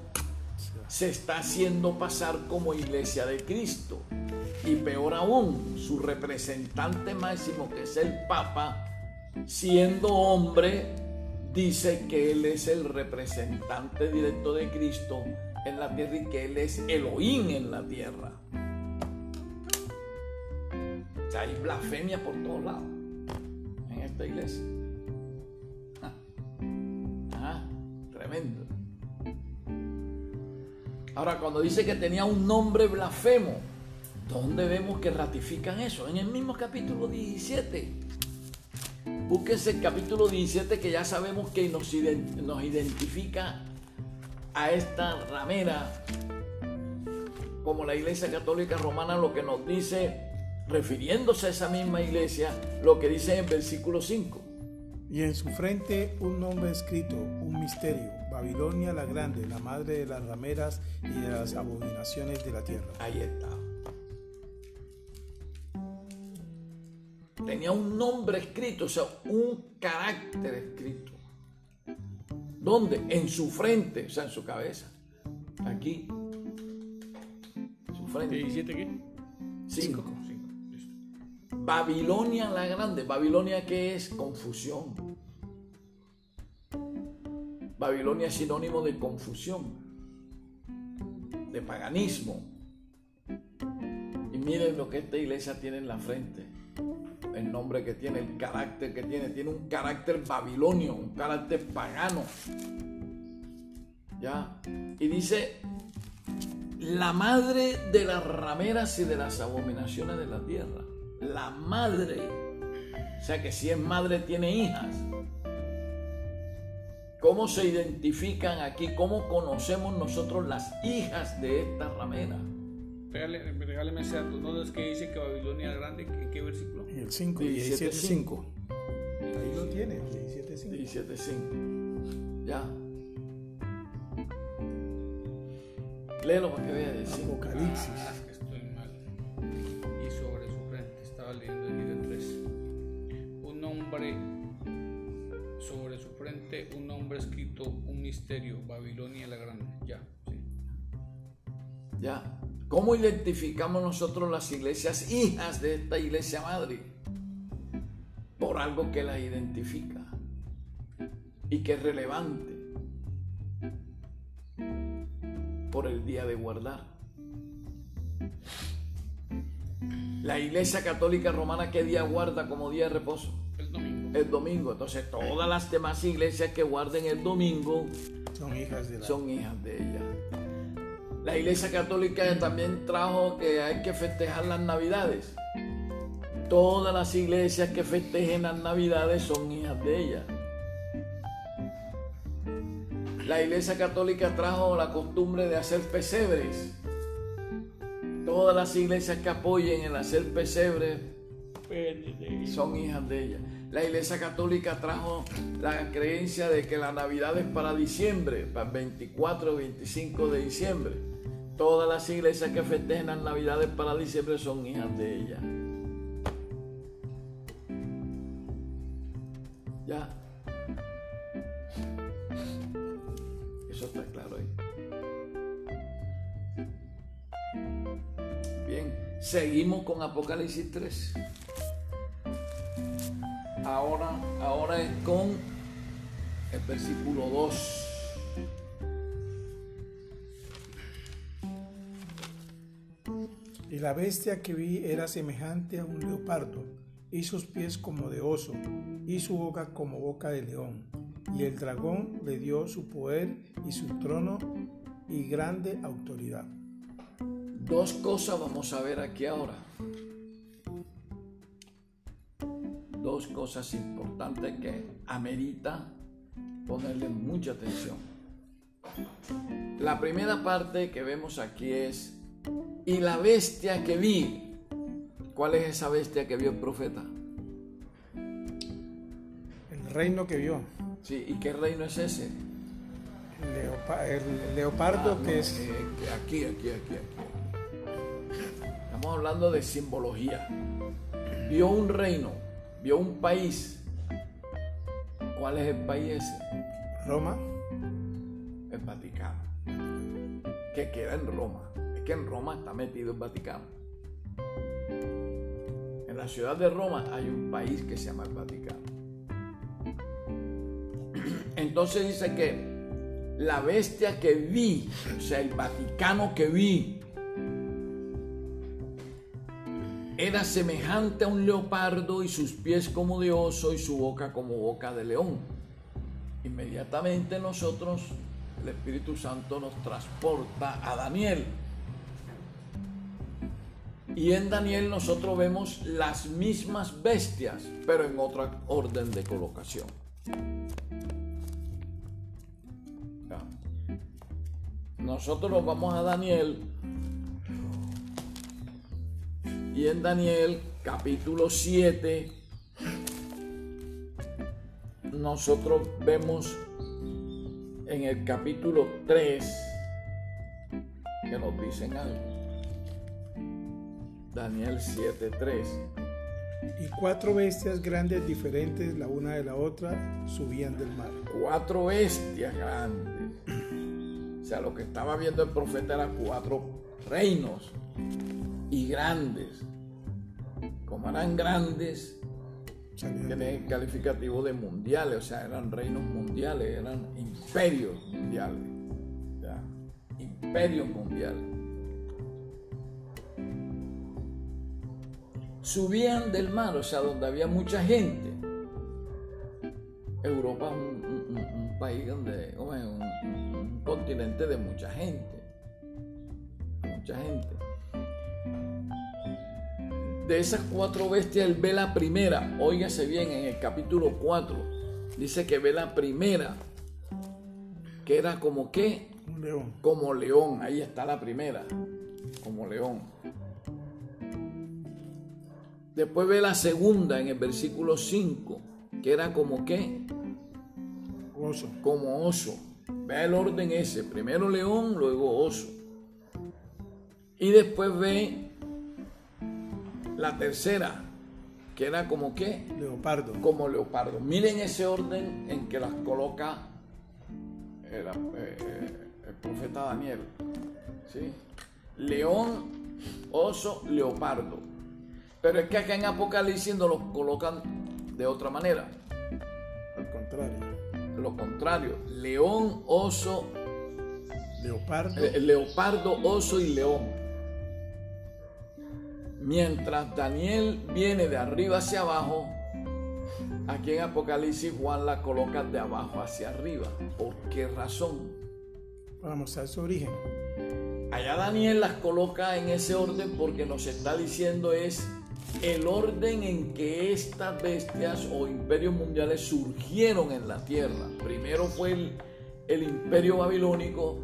se está haciendo pasar como iglesia de Cristo. Y peor aún, su representante máximo, que es el Papa, siendo hombre, dice que él es el representante directo de Cristo en la tierra y que él es Elohim en la tierra. O sea, hay blasfemia por todos lados en esta iglesia. Ah, tremendo. Ahora, cuando dice que tenía un nombre blasfemo, ¿dónde vemos que ratifican eso? En el mismo capítulo 17. Búsquese el capítulo 17 que ya sabemos que nos, nos identifica a esta ramera como la Iglesia Católica Romana lo que nos dice, refiriéndose a esa misma iglesia, lo que dice en versículo 5. Y en su frente un nombre escrito, un misterio, Babilonia la grande, la madre de las rameras y de las abominaciones de la tierra. Ahí está. Tenía un nombre escrito, o sea, un carácter escrito. ¿Dónde? En su frente, o sea, en su cabeza. Aquí. Su frente. ¿17 qué? Cinco. Babilonia la grande. Babilonia que es confusión. Babilonia es sinónimo de confusión, de paganismo. Y miren lo que esta iglesia tiene en la frente el nombre que tiene, el carácter que tiene. Tiene un carácter babilonio, un carácter pagano. ¿Ya? Y dice, la madre de las rameras y de las abominaciones de la tierra. La madre. O sea que si es madre tiene hijas. ¿Cómo se identifican aquí? ¿Cómo conocemos nosotros las hijas de esta ramera? Regáleme ese dato. ¿No es que dice que Babilonia es grande? ¿Qué, qué versículo? el 5, 17.5. Ahí lo tiene, 17.5. 17.5. Ya. Léelo para que vea el Apocalipsis. Ah, que estoy mal. Y sobre su frente, estaba leyendo el 3. Un nombre, sobre su frente, un nombre escrito, un misterio, Babilonia la grande. Ya, sí. Ya. ¿Cómo identificamos nosotros las iglesias hijas de esta iglesia madre? Por algo que las identifica y que es relevante. Por el día de guardar. La iglesia católica romana, ¿qué día guarda como día de reposo? El domingo. El domingo. Entonces todas las demás iglesias que guarden el domingo son hijas de, son hijas de ella. La Iglesia Católica también trajo que hay que festejar las Navidades. Todas las iglesias que festejen las Navidades son hijas de ella. La Iglesia Católica trajo la costumbre de hacer pesebres. Todas las iglesias que apoyen el hacer pesebres son hijas de ella. La Iglesia Católica trajo la creencia de que la Navidad es para diciembre, para el 24 o 25 de diciembre. Todas las iglesias que festejan las Navidades para diciembre son hijas de ella. Ya. Eso está claro ahí. Bien, seguimos con Apocalipsis 3 ahora, ahora es con el versículo 2. La bestia que vi era semejante a un leopardo, y sus pies como de oso, y su boca como boca de león. Y el dragón le dio su poder y su trono y grande autoridad. Dos cosas vamos a ver aquí ahora. dos cosas importantes que amerita ponerle mucha atención. La primera parte que vemos aquí es, y la bestia que vi, ¿cuál es esa bestia que vio el profeta? El reino que vio. Sí, ¿y qué reino es ese? el leopardo ah, que es... aquí, aquí, aquí, aquí. Estamos hablando de simbología. Vio un reino, vio un país. ¿Cuál es el país ese? Roma. El Vaticano. Que queda en Roma. En Roma está metido el Vaticano. En la ciudad de Roma hay un país que se llama el Vaticano. Entonces dice que la bestia que vi, o sea, el Vaticano que vi, era semejante a un leopardo y sus pies como de oso y su boca como boca de león. Inmediatamente nosotros, el Espíritu Santo nos transporta a Daniel. Y en Daniel nosotros vemos las mismas bestias, pero en otra orden de colocación. Nosotros nos vamos a Daniel y en Daniel capítulo 7 nosotros vemos en el capítulo 3 que nos dicen algo. Daniel 7:3. Y cuatro bestias grandes diferentes la una de la otra subían del mar. Cuatro bestias grandes. O sea, lo que estaba viendo el profeta eran cuatro reinos y grandes. Como eran grandes, tienen el calificativo de mundiales, o sea, eran reinos mundiales, eran imperios mundiales. ¿ya? Imperios mundiales. Subían del mar, o sea, donde había mucha gente. Europa es un, un- un- un país donde, bueno, un, un continente de mucha gente. Mucha gente. De esas cuatro bestias, él ve la primera. Óigase bien, en el capítulo 4 dice que ve la primera, que era como Un león. como león. Ahí está la primera, como león. Después ve la segunda en el versículo 5, que era como que, Oso. como oso. Ve el orden ese, primero león, luego oso. Y después ve la tercera, que era como que, Leopardo. como leopardo. Miren ese orden en que las coloca el, eh, el profeta Daniel. ¿sí? León, oso, leopardo. Pero es que acá en Apocalipsis no los colocan de otra manera. Al contrario. Lo contrario, león, oso, Leopardo. eh, leopardo, oso y león. Mientras Daniel viene de arriba hacia abajo, aquí en Apocalipsis Juan la coloca de abajo hacia arriba. ¿Por qué razón? Para mostrar su origen. Allá Daniel las coloca en ese orden porque nos está diciendo es el orden en que estas bestias o imperios mundiales surgieron en la tierra. Primero fue el, el imperio babilónico,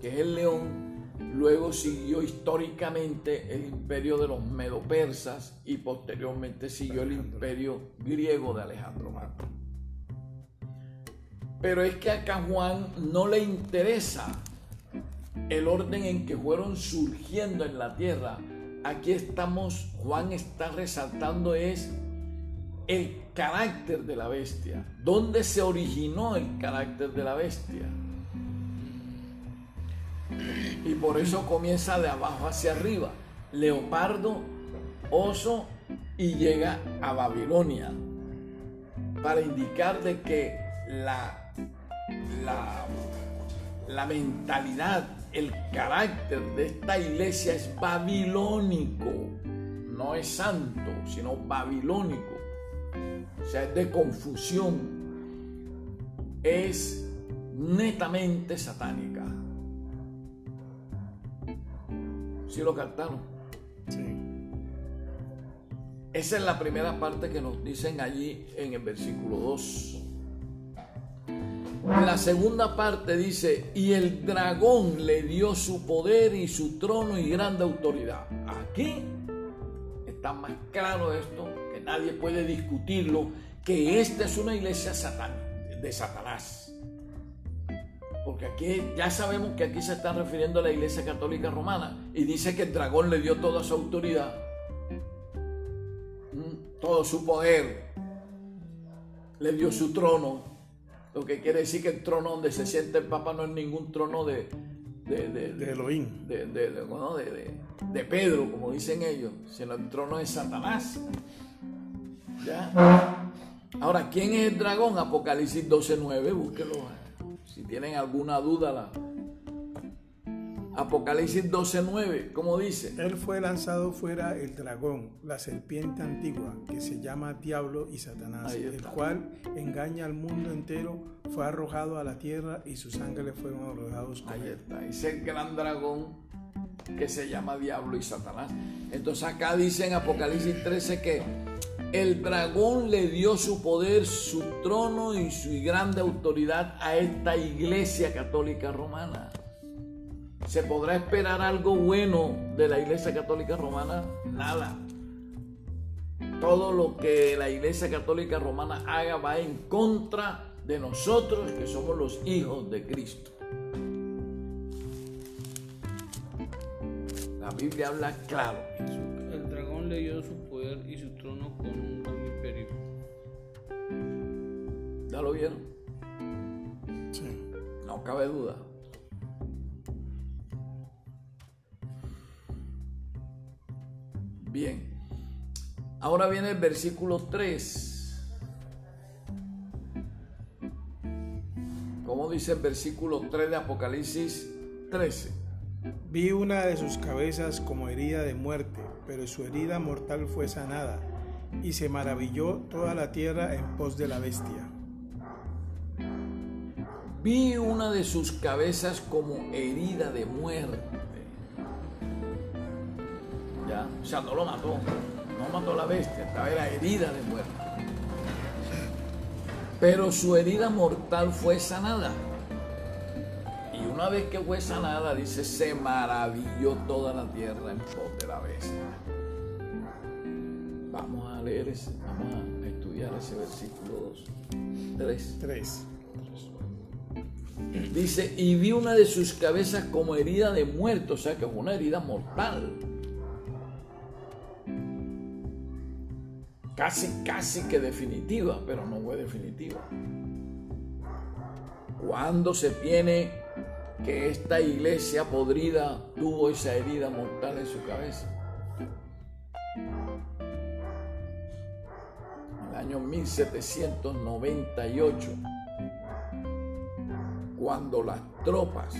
que es el león, luego siguió históricamente el imperio de los medo-persas y posteriormente siguió el imperio griego de Alejandro Magno. Pero es que acá Juan no le interesa el orden en que fueron surgiendo en la tierra. Aquí estamos, Juan está resaltando es el carácter de la bestia. ¿Dónde se originó el carácter de la bestia? Y por eso comienza de abajo hacia arriba. Leopardo, oso y llega a Babilonia. Para indicar de que la, la, la mentalidad, el carácter de esta iglesia es babilónico. No es santo, sino babilónico. O sea, es de confusión. Es netamente satánica. ¿Sí lo captaron? Sí. Esa es la primera parte que nos dicen allí en el versículo 2. La segunda parte dice, y el dragón le dio su poder y su trono y grande autoridad. Aquí está más claro esto, que nadie puede discutirlo, que esta es una iglesia de Satanás. Porque aquí ya sabemos que aquí se está refiriendo a la Iglesia Católica Romana y dice que el dragón le dio toda su autoridad, todo su poder, le dio su trono, lo que quiere decir que el trono donde se siente el Papa no es ningún trono de, de, de, de Elohim, de, de, Pedro, como dicen ellos, sino el trono de Satanás. ¿Ya? Ahora, ¿quién es el dragón? Apocalipsis 12.9, búsquelo. Si tienen alguna duda, la... Apocalipsis 12.9, ¿cómo dice? Él fue lanzado fuera el dragón, la serpiente antigua, que se llama Diablo y Satanás, el cual engaña al mundo entero, fue arrojado a la tierra y sus ángeles fueron arrojados con Ahí está, ese el gran dragón que se llama Diablo y Satanás. Entonces acá dice en Apocalipsis 13 que el dragón le dio su poder, su trono y su grande autoridad a esta iglesia católica romana. ¿Se podrá esperar algo bueno de la iglesia católica romana? Nada. Todo lo que la iglesia católica romana haga va en contra de nosotros que somos los hijos de Cristo. La Biblia habla claro. El dragón le dio su poder y su trono con un gran imperio. ¿Ya lo vieron? Sí. No cabe duda. Bien. Ahora viene el versículo 3. ¿Cómo dice el versículo 3 de Apocalipsis 13? Vi una de sus cabezas como herida de muerte, pero su herida mortal fue sanada, y se maravilló toda la tierra en pos de la bestia. Vi una de sus cabezas como herida de muerte. O sea, no lo mató, no mató a la bestia, estaba era herida de muerte. Pero su herida mortal fue sanada una vez que fue sanada, dice, se maravilló toda la tierra en pos de la bestia. Vamos a leer ese, vamos a estudiar ese versículo 2. 3. 3. Dice, y vi una de sus cabezas como herida de muerto, o sea que fue una herida mortal. Casi, casi que definitiva, pero no fue definitiva. Cuando se tiene que esta iglesia podrida tuvo esa herida mortal en su cabeza. En el año 1798, cuando las tropas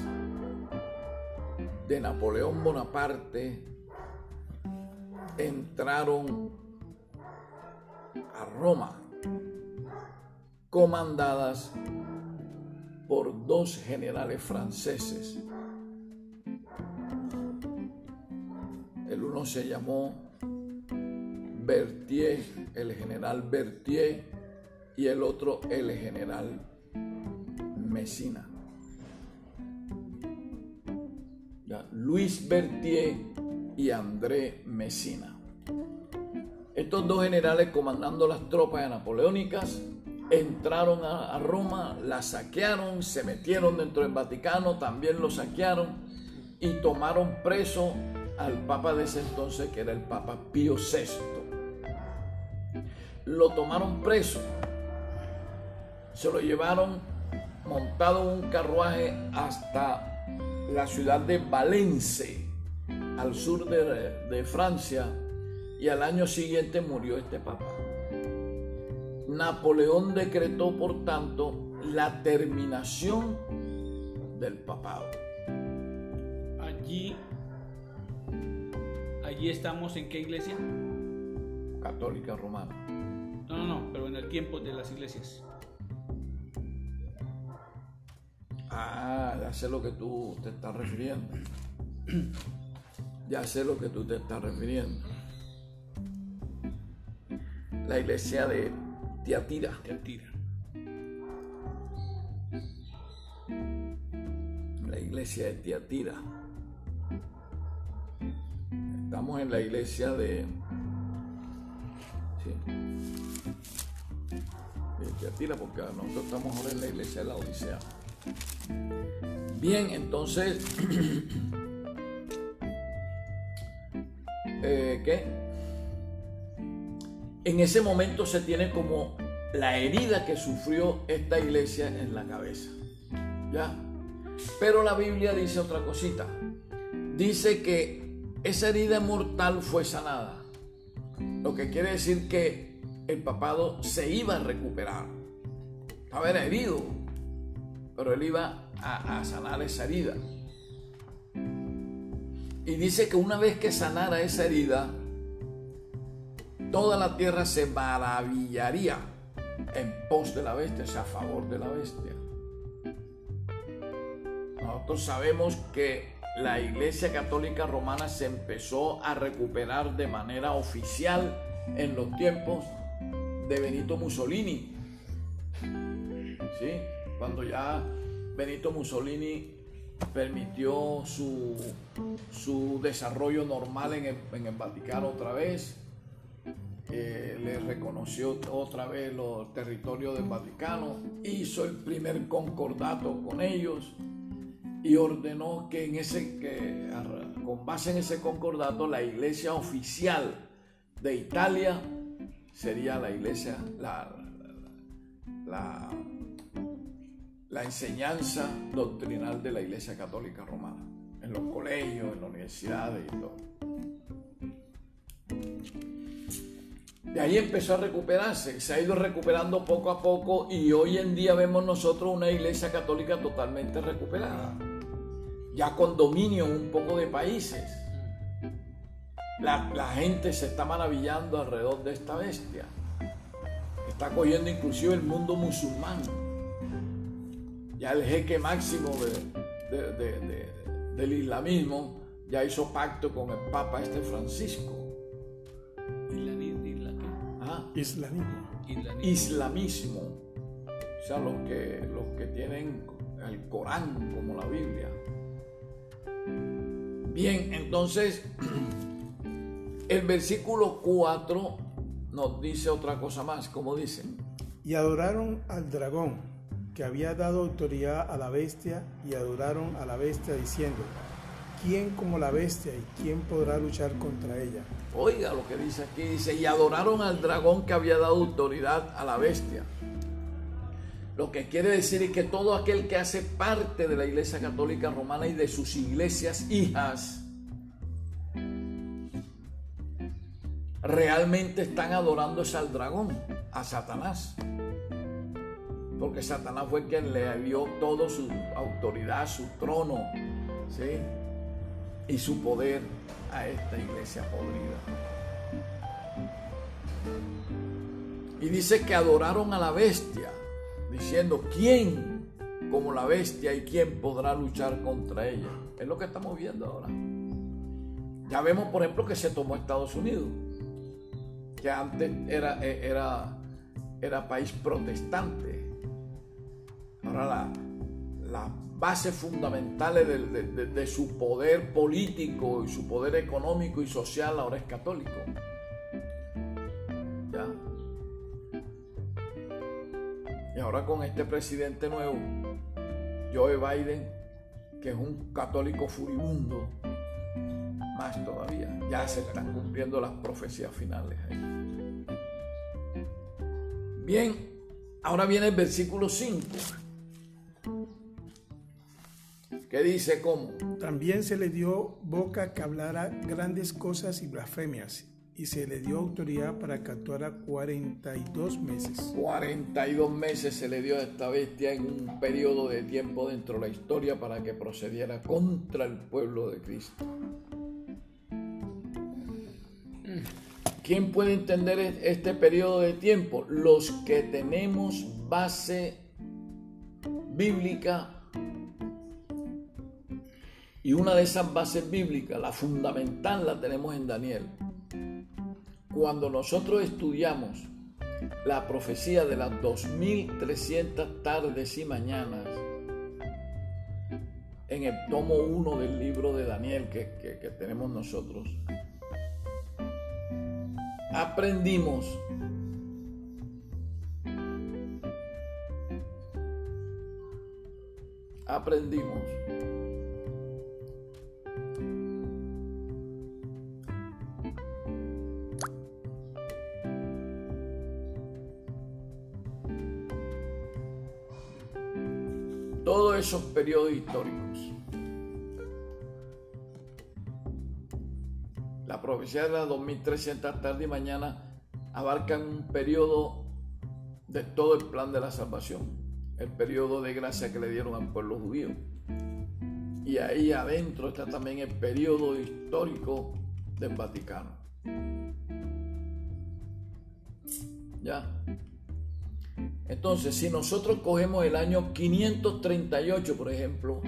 de Napoleón Bonaparte entraron a Roma, comandadas por dos generales franceses. El uno se llamó Berthier, el general Berthier, y el otro el general Messina. Luis Berthier y André Messina. Estos dos generales comandando las tropas napoleónicas entraron a, Roma, la saquearon, se metieron dentro del Vaticano, también lo saquearon y tomaron preso al Papa de ese entonces, que era el Papa Pío VI. Lo tomaron preso, se lo llevaron montado en un carruaje hasta la ciudad de Valence, al sur de, de Francia, y al año siguiente murió este Papa. Napoleón decretó, por tanto, la terminación del papado. Allí, allí estamos en qué iglesia? Católica romana. No, no, no, pero en el tiempo de las iglesias. Ah, ya sé lo que tú te estás refiriendo. Ya sé lo que tú te estás refiriendo. La iglesia de Tiatira. La iglesia de Tiatira. Estamos en la iglesia de. Sí. De Tiatira, porque nosotros estamos ahora en la iglesia de la Odisea. Bien, entonces, eh, ¿qué? En ese momento se tiene como la herida que sufrió esta iglesia en la cabeza. ¿Ya? Pero la Biblia dice otra cosita. Dice que esa herida mortal fue sanada. Lo que quiere decir que el papado se iba a recuperar. Estaba herido, pero él iba a, a sanar esa herida. Y dice que una vez que sanara esa herida, toda la tierra se maravillaría en pos de la bestia, o sea, a favor de la bestia. Nosotros sabemos que la Iglesia Católica Romana se empezó a recuperar de manera oficial en los tiempos de Benito Mussolini. ¿Sí? Cuando ya Benito Mussolini permitió su, su desarrollo normal en el, en el Vaticano otra vez, eh, le reconoció otra vez los territorios del Vaticano, hizo el primer concordato con ellos y ordenó que, en ese, que con base en ese concordato la iglesia oficial de Italia sería la iglesia, la, la, la enseñanza doctrinal de la iglesia católica romana, en los colegios, en las universidades y todo. De ahí empezó a recuperarse, se ha ido recuperando poco a poco y hoy en día vemos nosotros una iglesia católica totalmente recuperada, ya con dominio un poco de países. La, gente se está maravillando alrededor de esta bestia. Está cogiendo inclusive el mundo musulmán. Ya el jeque máximo de, de, de, del islamismo ya hizo pacto con el Papa este Francisco. ¿Ah? Islamismo. Islamismo. O sea, los que, los que tienen el Corán como la Biblia. Bien, entonces el versículo 4 nos dice otra cosa más, como dicen. Y adoraron al dragón, que había dado autoridad a la bestia, y adoraron a la bestia diciendo, ¿quién como la bestia y quién podrá luchar contra ella? Oiga lo que dice aquí, dice, y adoraron al dragón que había dado autoridad a la bestia. Lo que quiere decir es que todo aquel que hace parte de la Iglesia Católica Romana y de sus iglesias hijas, realmente están adorando al dragón, a Satanás. Porque Satanás fue quien le dio toda su autoridad, su trono, ¿sí? Y su poder a esta iglesia podrida. Y dice que adoraron a la bestia, diciendo, ¿quién como la bestia y quién podrá luchar contra ella? Es lo que estamos viendo ahora. Ya vemos, por ejemplo, que se tomó Estados Unidos, que antes era, era, era país protestante. Ahora la, bases fundamentales de, su poder político y su poder económico y social ahora es católico. Y ahora con este presidente nuevo, Joe Biden, que es un católico furibundo, más todavía, ya se están cumpliendo las profecías finales. Bien, ahora viene el versículo 5 ¿Qué dice cómo? También se le dio boca que hablara grandes cosas y blasfemias, y se le dio autoridad para que actuara 42 meses. 42 meses se le dio a esta bestia en un periodo de tiempo dentro de la historia para que procediera contra el pueblo de Cristo. ¿Quién puede entender este periodo de tiempo? Los que tenemos base bíblica y una de esas bases bíblicas, la fundamental, la tenemos en Daniel. Cuando nosotros estudiamos la profecía de las 2300 tardes y mañanas, en el tomo 1 del libro de Daniel que, que, que tenemos nosotros, aprendimos aprendimos esos periodos históricos. La profecía de las 2300 tarde y mañana abarcan un periodo de todo el plan de la salvación, el periodo de gracia que le dieron al pueblo judío. Y ahí adentro está también el periodo histórico del Vaticano. ¿Ya? Entonces, si nosotros cogemos el año 538, por ejemplo,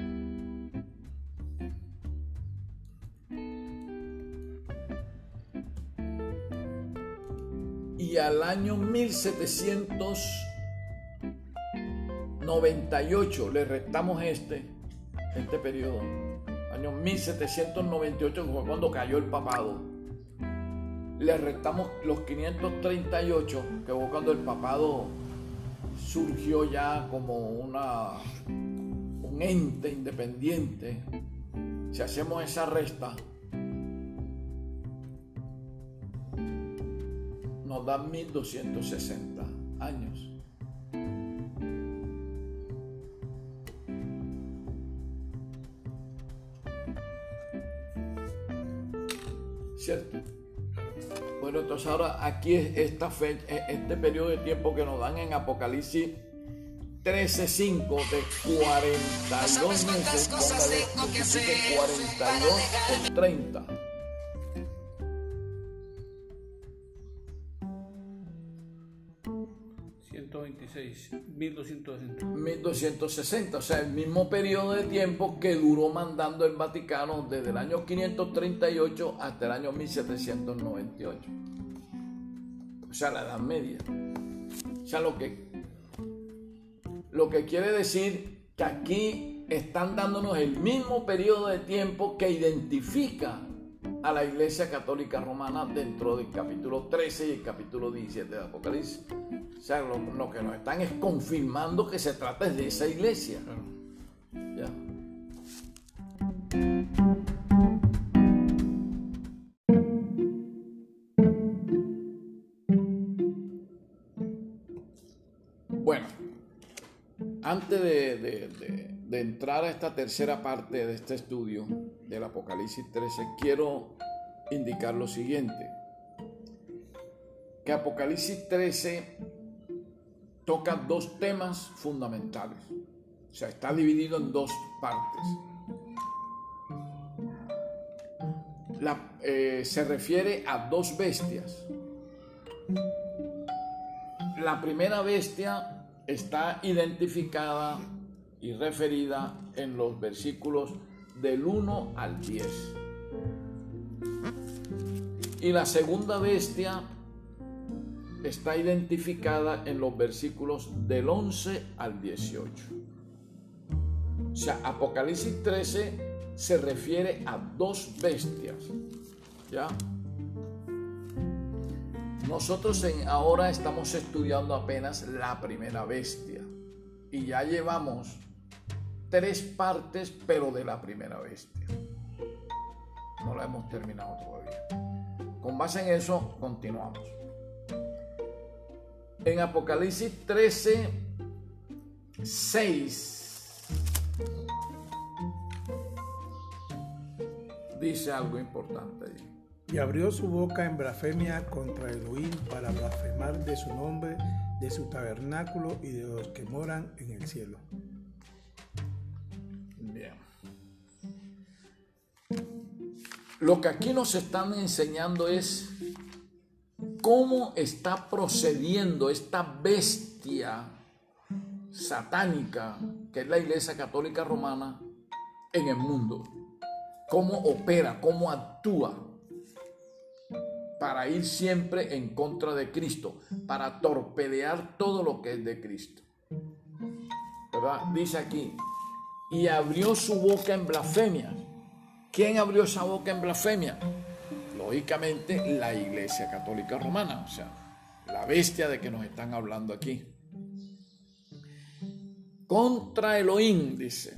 y al año 1798 le restamos este, este periodo, año 1798 fue cuando cayó el papado, le restamos los 538 que fue cuando el papado surgió ya como una, un ente independiente. Si hacemos esa resta, nos da 1260 años. ¿Cierto? Bueno, entonces ahora aquí es esta fecha, este periodo de tiempo que nos dan en Apocalipsis 13.5 de 42 meses, de 42 o 30. 1260. 1260, o sea, el mismo periodo de tiempo que duró mandando el Vaticano desde el año 538 hasta el año 1798. O sea, la Edad Media. O sea, lo que, lo que quiere decir que aquí están dándonos el mismo periodo de tiempo que identifica a la Iglesia Católica Romana dentro del capítulo 13 y el capítulo 17 de Apocalipsis. O sea, lo, que nos están es confirmando que se trata de esa iglesia. ¿Ya? Bueno, antes de, de entrar a esta tercera parte de este estudio del Apocalipsis 13, quiero indicar lo siguiente. Que Apocalipsis 13 toca dos temas fundamentales. O sea, está dividido en dos partes. Eh, se refiere a dos bestias. La primera bestia está identificada y referida en los versículos del 1 al 10. Y la segunda bestia está identificada en los versículos del 11 al 18. O sea, Apocalipsis 13 se refiere a dos bestias. ¿Ya? Nosotros ahora estamos estudiando apenas la primera bestia y ya llevamos tres partes, pero de la primera bestia. No la hemos terminado todavía. Con base en eso, continuamos. En Apocalipsis 13, 6 dice algo importante ahí. Y abrió su boca en blasfemia contra Elohim para blasfemar de su nombre, de su tabernáculo y de los que moran en el cielo. Lo que aquí nos están enseñando es cómo está procediendo esta bestia satánica que es la Iglesia Católica Romana en el mundo. Cómo opera, cómo actúa para ir siempre en contra de Cristo, para torpedear todo lo que es de Cristo. ¿Verdad? Dice aquí, y abrió su boca en blasfemia. ¿Quién abrió esa boca en blasfemia? lógicamente la Iglesia Católica Romana, o sea, la bestia de que nos están hablando aquí. contra Elohim, dice,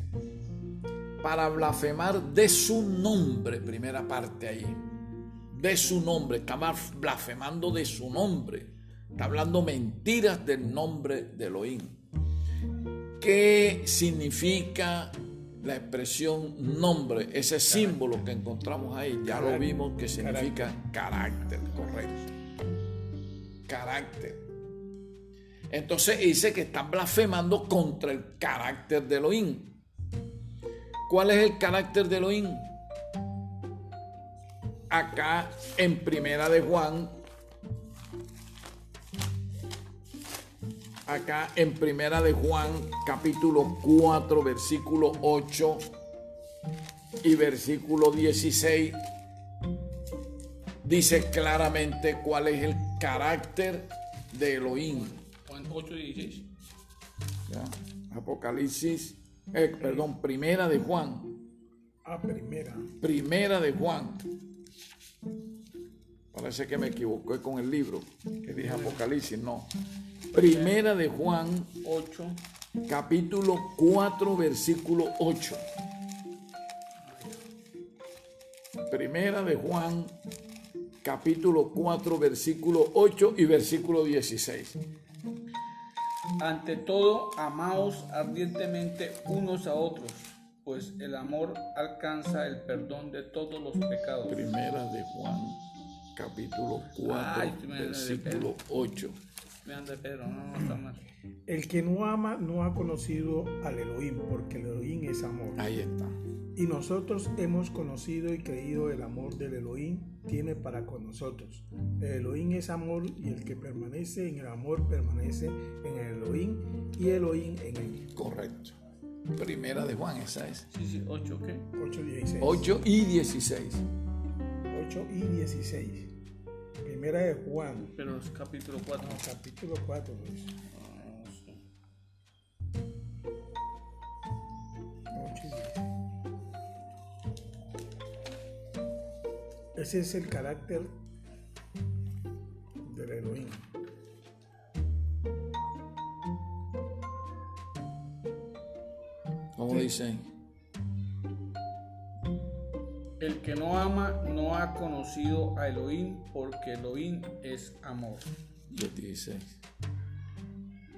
para blasfemar de su nombre, primera parte ahí, de su nombre, está blasfemando de su nombre, está hablando mentiras del nombre de Elohim. ¿Qué significa la expresión nombre, ese símbolo que encontramos ahí, ya lo vimos que significa carácter, correcto. Carácter. Entonces dice que están blasfemando contra el carácter de Elohim. ¿Cuál es el carácter de Elohim? Acá en Primera de Juan acá en Primera de Juan, capítulo 4, versículo 8 y versículo 16, dice claramente cuál es el carácter de Elohim. Juan 8 y 16. Apocalipsis, eh, perdón, Primera de Juan. Ah, primera. Primera de Juan. Parece que me equivoqué con el libro, que dije Apocalipsis, no. Primera de Juan 8, capítulo 4, versículo 8. Primera de Juan, capítulo 4, versículo 8 y versículo 16. Ante todo, amaos ardientemente unos a otros, pues el amor alcanza el perdón de todos los pecados. Primera de Juan, capítulo 4, versículo 8. El que no ama no ha conocido al Elohim, porque el Elohim es amor. Ahí está. Y nosotros hemos conocido y creído el amor del Elohim tiene para con nosotros. El Elohim es amor y el que permanece en el amor permanece en el Elohim y Elohim en él. Correcto. Primera de Juan, esa es. Sí, sí, 8, ¿qué? 8, 16. 8 y 16. 8 y 16. Primera de Juan. Pero es capítulo 4. capítulo 4. Pues. Ese es el carácter del Elohim. ¿Cómo dicen? El que no ama no ha conocido a Elohim porque Elohim es amor. Y el 16.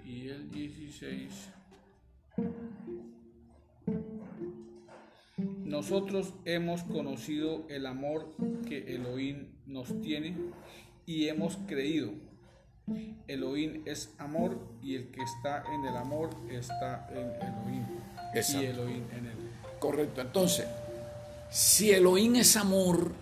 Y el 16. Nosotros hemos conocido el amor que Elohim nos tiene y hemos creído. Elohim es amor y el que está en el amor está en Elohim. Y Elohim en él. Correcto. Entonces, si Elohim es amor,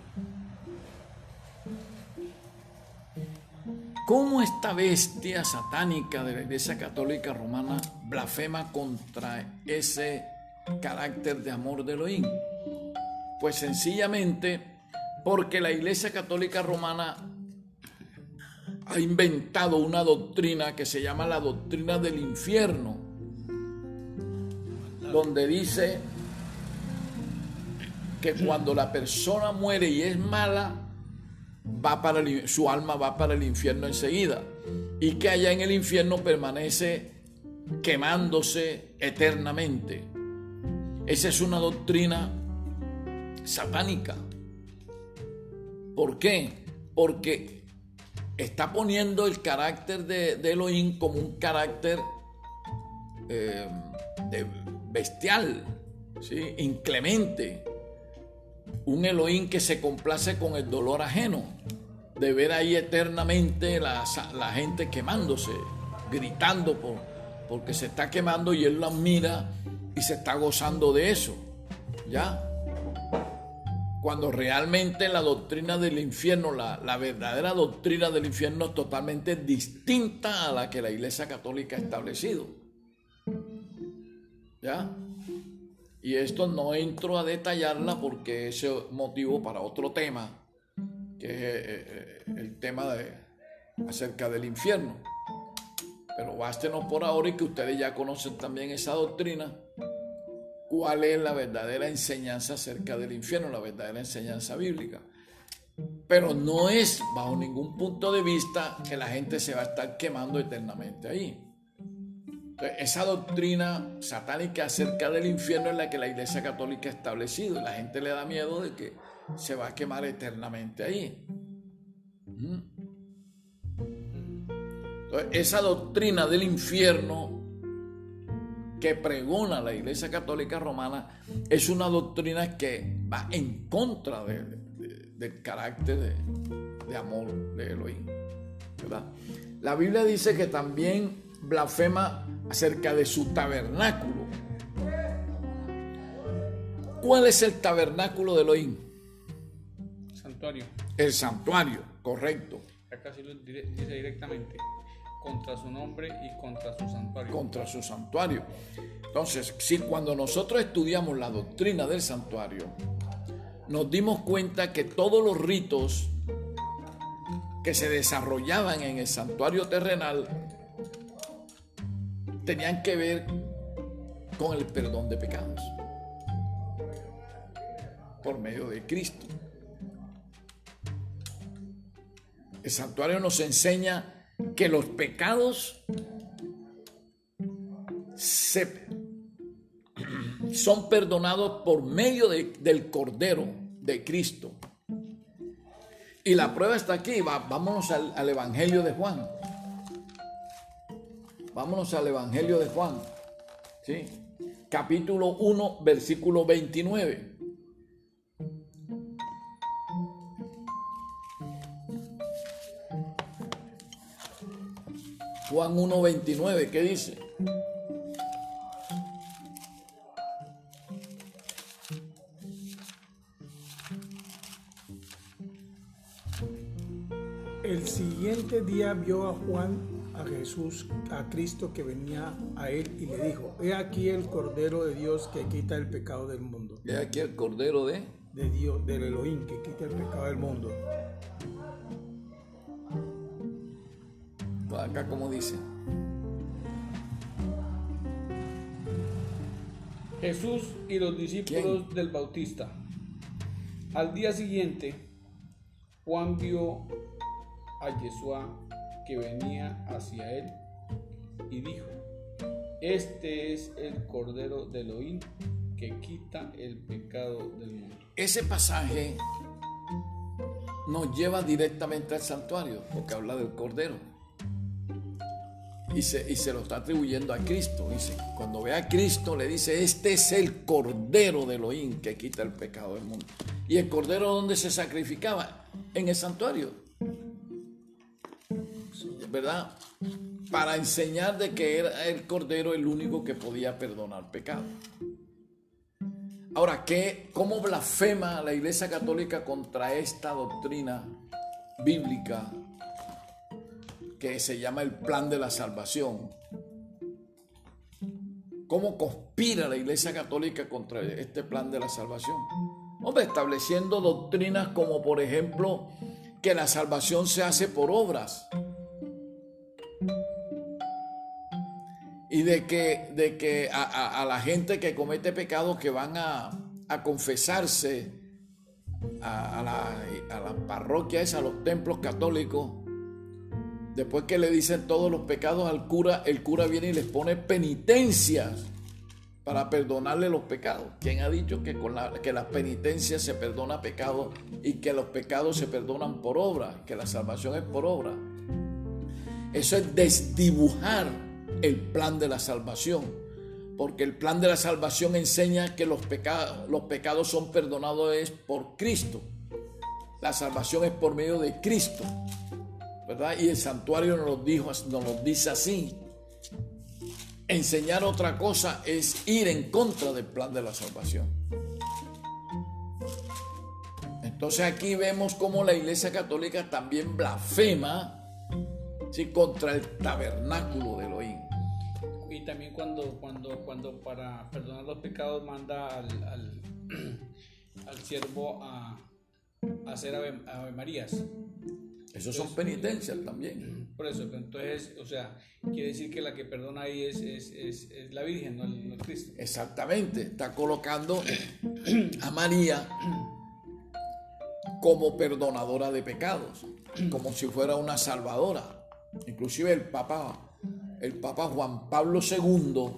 ¿cómo esta bestia satánica de la Iglesia Católica Romana blasfema contra ese carácter de amor de Elohim? Pues sencillamente porque la Iglesia Católica Romana ha inventado una doctrina que se llama la doctrina del infierno, donde dice que cuando la persona muere y es mala, va para su alma va para el infierno enseguida y que allá en el infierno permanece quemándose eternamente. Esa es una doctrina satánica. ¿Por qué? Porque está poniendo el carácter de, Elohim como un carácter eh, bestial, inclemente, un Elohim que se complace con el dolor ajeno, de ver ahí eternamente la, la gente quemándose, gritando por, porque se está quemando y él la mira y se está gozando de eso. ¿Ya? Cuando realmente la doctrina del infierno, la, la, verdadera doctrina del infierno es totalmente distinta a la que la Iglesia Católica ha establecido. ¿Ya? Y esto no entro a detallarla porque es motivo para otro tema, que es eh, eh, el tema de, acerca del infierno. Pero bástenos por ahora y que ustedes ya conocen también esa doctrina, cuál es la verdadera enseñanza acerca del infierno, la verdadera enseñanza bíblica. Pero no es bajo ningún punto de vista que la gente se va a estar quemando eternamente ahí. Esa doctrina satánica acerca del infierno es la que la Iglesia Católica ha establecido la gente le da miedo de que se va a quemar eternamente ahí. esa doctrina del infierno que pregona la Iglesia Católica Romana es una doctrina que va en contra del carácter de, amor de Elohim. La Biblia dice que también blasfema acerca de su tabernáculo. ¿Cuál es el tabernáculo de Elohim? Santuario. El santuario, correcto. Acá sí lo dice directamente contra su nombre y contra su santuario. Contra su santuario. Entonces, si cuando nosotros estudiamos la doctrina del santuario, nos dimos cuenta que todos los ritos que se desarrollaban en el santuario terrenal tenían que ver con el perdón de pecados por medio de Cristo. El santuario nos enseña que los pecados son perdonados por medio del Cordero de Cristo. Y la prueba está aquí. vámonos al Evangelio de Juan. Vámonos al Evangelio de Juan. ¿sí? Capítulo 1, versículo 29. Juan 1.29, ¿qué dice? El siguiente día vio a Juan, a Jesús, a Cristo que venía a él y le dijo, he aquí el Cordero de Dios que quita el pecado del mundo. He aquí el Cordero de... De Dios, del Elohim que quita el pecado del mundo. acá como dice. Jesús y los discípulos del Bautista. Al día siguiente, Juan vio a Yeshua que venía hacia él y dijo, este es el Cordero de Elohim que quita el pecado del mundo. Ese pasaje nos lleva directamente al santuario, porque habla del Cordero y se, lo está atribuyendo a Cristo. Dice, cuando ve a Cristo le dice, este es el Cordero de Elohim que quita el pecado del mundo. ¿Y el Cordero dónde se sacrificaba? En el santuario. ¿Verdad? Para enseñar de que era el Cordero el único que podía perdonar pecado. Ahora, ¿qué, ¿cómo blasfema la Iglesia Católica contra esta doctrina bíblica que se llama el plan de la salvación. ¿Cómo conspira la Iglesia Católica contra este plan de la salvación? Hombre, estableciendo doctrinas como por ejemplo que la salvación se hace por obras. Y de que, de que a, la gente que comete pecados que van a, confesarse a, la, a la parroquia esa, a los templos católicos, Después que le dicen todos los pecados al cura, el cura viene y les pone penitencias para perdonarle los pecados. ¿Quién ha dicho que con la, que las penitencias se perdona pecado y que los pecados se perdonan por obra, que la salvación es por obra? Eso es desdibujar el plan de la salvación, porque el plan de la salvación enseña que los pecados, los pecados son perdonados por Cristo. La salvación es por medio de Cristo. Y el santuario nos lo, dijo, nos lo dice así. Enseñar otra cosa es ir en contra del plan de la salvación. Entonces aquí vemos cómo la Iglesia Católica también blasfema contra el tabernáculo de Elohim. Y también cuando, cuando, cuando para perdonar los pecados manda al, al, siervo a, hacer ave Marías. Eso son penitencias también. Por eso, entonces, o sea, quiere decir que la que perdona ahí es, es, es, la Virgen, no el, Cristo. Exactamente, está colocando a María como perdonadora de pecados, como si fuera una salvadora. Inclusive el Papa el Papa Juan Pablo II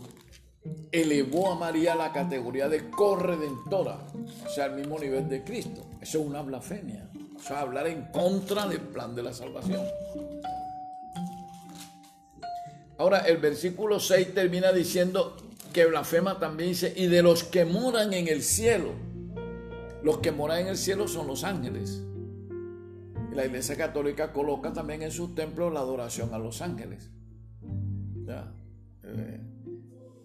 elevó a María a la categoría de corredentora, o sea, al mismo nivel de Cristo. Eso es una blasfemia, o sea, hablar en contra del plan de la salvación. Ahora, el versículo 6 termina diciendo que blasfema también dice, y de los que moran en el cielo. Los que moran en el cielo son los ángeles. La Iglesia Católica coloca también en sus templos la adoración a los ángeles. ¿Ya? Eh,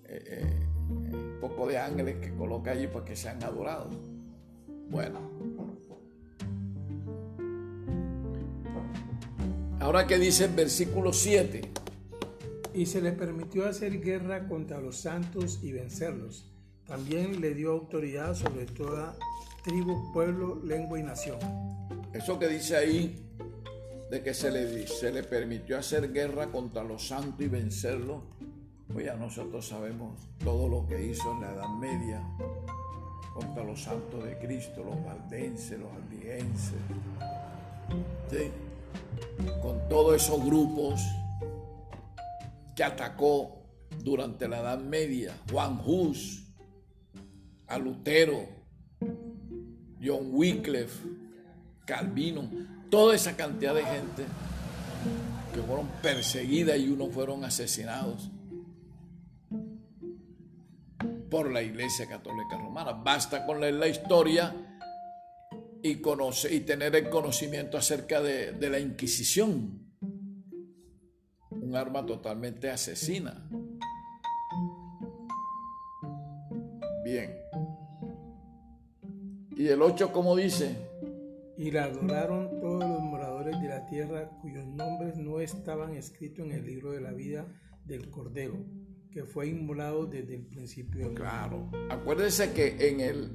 eh, eh, un poco de ángeles que coloca allí para que sean adorados. Bueno. Ahora que dice el versículo 7 y se le permitió hacer guerra contra los santos y vencerlos. También le dio autoridad sobre toda tribu, pueblo, lengua y nación. Eso que dice ahí, de que se le, se le permitió hacer guerra contra los santos y vencerlos, pues ya nosotros sabemos todo lo que hizo en la Edad Media contra los santos de Cristo, los valdenses, los albigenses, ¿sí? con todos esos grupos que atacó durante la Edad Media, Juan Hus, a Lutero, John Wycliffe, Calvino, toda esa cantidad de gente que fueron perseguidas y unos fueron asesinados por la Iglesia Católica Romana. Basta con leer la historia y, conocer, y tener el conocimiento acerca de, de la Inquisición un arma totalmente asesina. Bien. Y el 8, como dice? Y la adoraron todos los moradores de la tierra cuyos nombres no estaban escritos en el libro de la vida del Cordero, que fue inmolado desde el principio Claro. Acuérdense que en el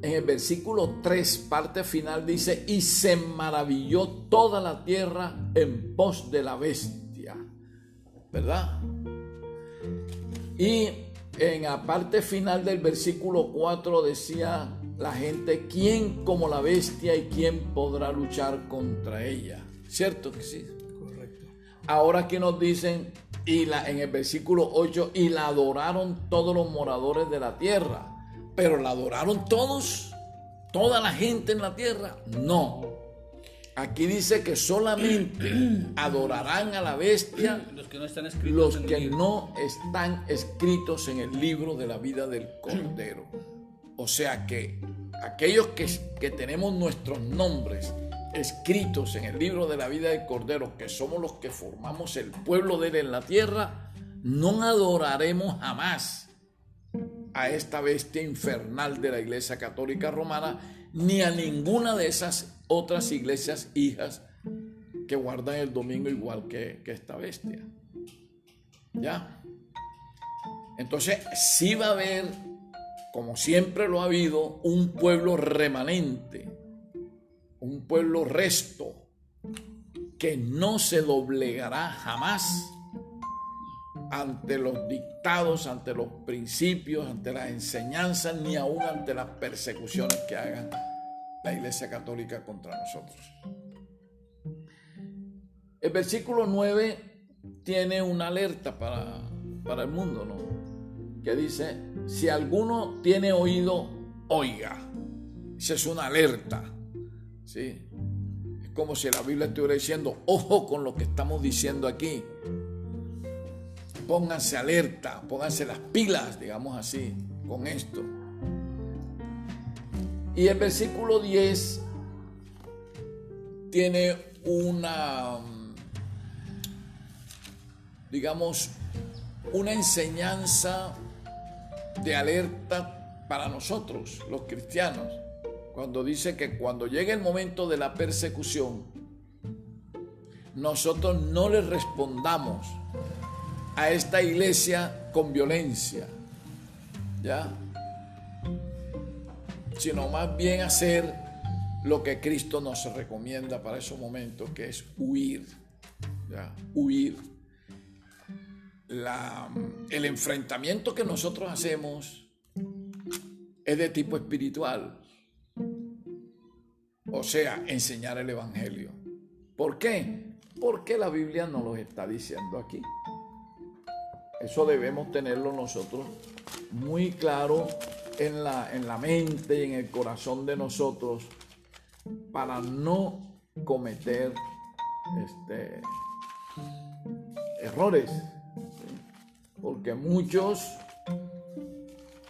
en el versículo 3, parte final, dice, y se maravilló toda la tierra en pos de la bestia. ¿Verdad? Y en la parte final del versículo 4 decía la gente, ¿quién como la bestia y quién podrá luchar contra ella? ¿Cierto que sí? Correcto. Ahora aquí nos dicen, y la, en el versículo 8, y la adoraron todos los moradores de la tierra pero la adoraron todos, toda la gente en la tierra. No. Aquí dice que solamente adorarán a la bestia los que no están escritos, los que no están escritos en el libro de la vida del Cordero. O sea que aquellos que, que tenemos nuestros nombres escritos en el libro de la vida del Cordero, que somos los que formamos el pueblo de él en la tierra, no adoraremos jamás a esta bestia infernal de la Iglesia Católica Romana, ni a ninguna de esas otras iglesias hijas que guardan el domingo igual que, esta bestia. ¿Ya? Entonces, sí va a haber, como siempre lo ha habido, un pueblo remanente, un pueblo resto, que no se doblegará jamás ante los dictados, ante los principios, ante las enseñanzas, ni aún ante las persecuciones que haga la Iglesia Católica contra nosotros. El versículo 9 tiene una alerta para, para el mundo, ¿no? Que dice, si alguno tiene oído, oiga. Esa es una alerta, ¿sí? Es como si la Biblia estuviera diciendo, ojo con lo que estamos diciendo aquí pónganse alerta, pónganse las pilas, digamos así, con esto. Y el versículo 10 tiene una, digamos, una enseñanza de alerta para nosotros, los cristianos, cuando dice que cuando llegue el momento de la persecución, nosotros no le respondamos a esta iglesia con violencia, ¿ya? Sino más bien hacer lo que Cristo nos recomienda para esos momentos, que es huir, ¿ya? Huir. La, el enfrentamiento que nosotros hacemos es de tipo espiritual. O sea, enseñar el Evangelio. ¿Por qué? Porque la Biblia nos lo está diciendo aquí. Eso debemos tenerlo nosotros muy claro en la, en la mente y en el corazón de nosotros para no cometer este, errores. Porque muchos,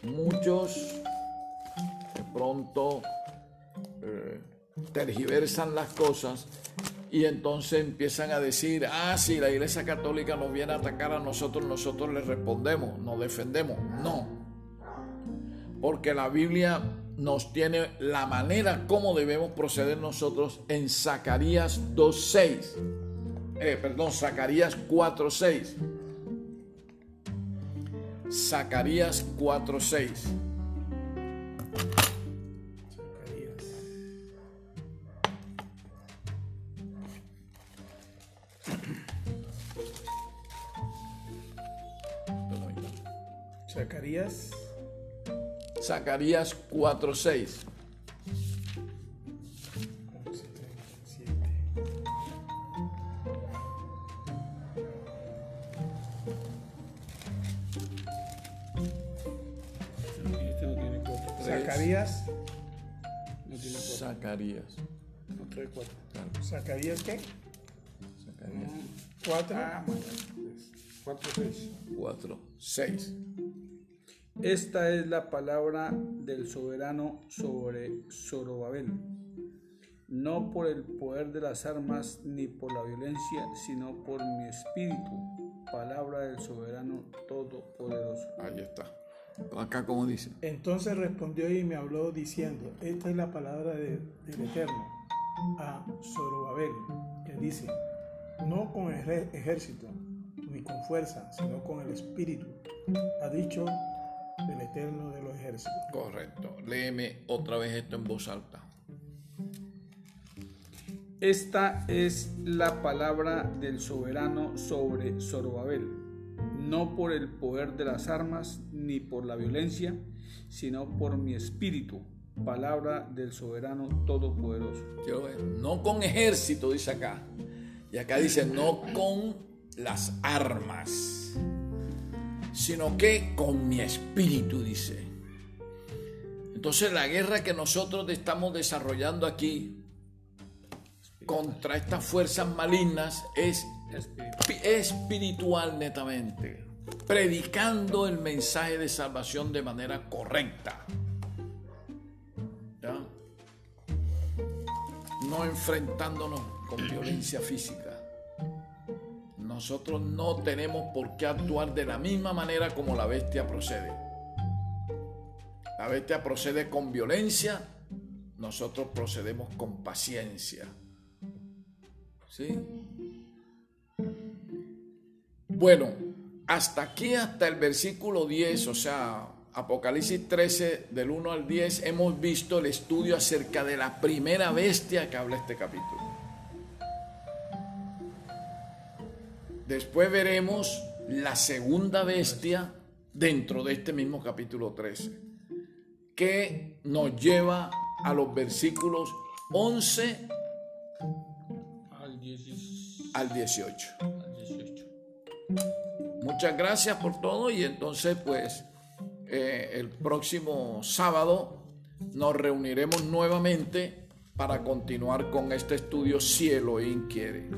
muchos de pronto eh, tergiversan las cosas y entonces empiezan a decir, ah, si la Iglesia Católica nos viene a atacar a nosotros, nosotros le respondemos, nos defendemos. No, porque la Biblia nos tiene la manera como debemos proceder nosotros en Zacarías 2.6. Eh, perdón, Zacarías 4.6. Zacarías 4.6. Zacarías. Zacarías 4:6. ¿Zacarías qué? Zacarías Cuatro. Ah. Cuatro, seis. 4, 6. Esta es la palabra del soberano sobre Zorobabel. No por el poder de las armas ni por la violencia, sino por mi espíritu. Palabra del soberano todopoderoso. Ahí está. Acá como dice. Entonces respondió y me habló diciendo, esta es la palabra de- del Eterno a Zorobabel, que dice, no con ejer- ejército ni con fuerza, sino con el Espíritu, ha dicho el Eterno de los ejércitos. Correcto. Léeme otra vez esto en voz alta. Esta es la palabra del soberano sobre Zorobabel, no por el poder de las armas ni por la violencia, sino por mi espíritu. Palabra del soberano todopoderoso. Quiero ver. No con ejército, dice acá. Y acá dice, no con las armas, sino que con mi espíritu, dice. Entonces la guerra que nosotros estamos desarrollando aquí contra estas fuerzas malignas es espiritual netamente, predicando el mensaje de salvación de manera correcta. No enfrentándonos con violencia física. Nosotros no tenemos por qué actuar de la misma manera como la bestia procede. La bestia procede con violencia, nosotros procedemos con paciencia. ¿Sí? Bueno, hasta aquí, hasta el versículo 10, o sea, Apocalipsis 13, del 1 al 10, hemos visto el estudio acerca de la primera bestia que habla este capítulo. Después veremos la segunda bestia dentro de este mismo capítulo 13, que nos lleva a los versículos 11 Al 10 al 18. al 18. Muchas gracias por todo y entonces pues eh, el próximo sábado nos reuniremos nuevamente para continuar con este estudio si Elohim quiere.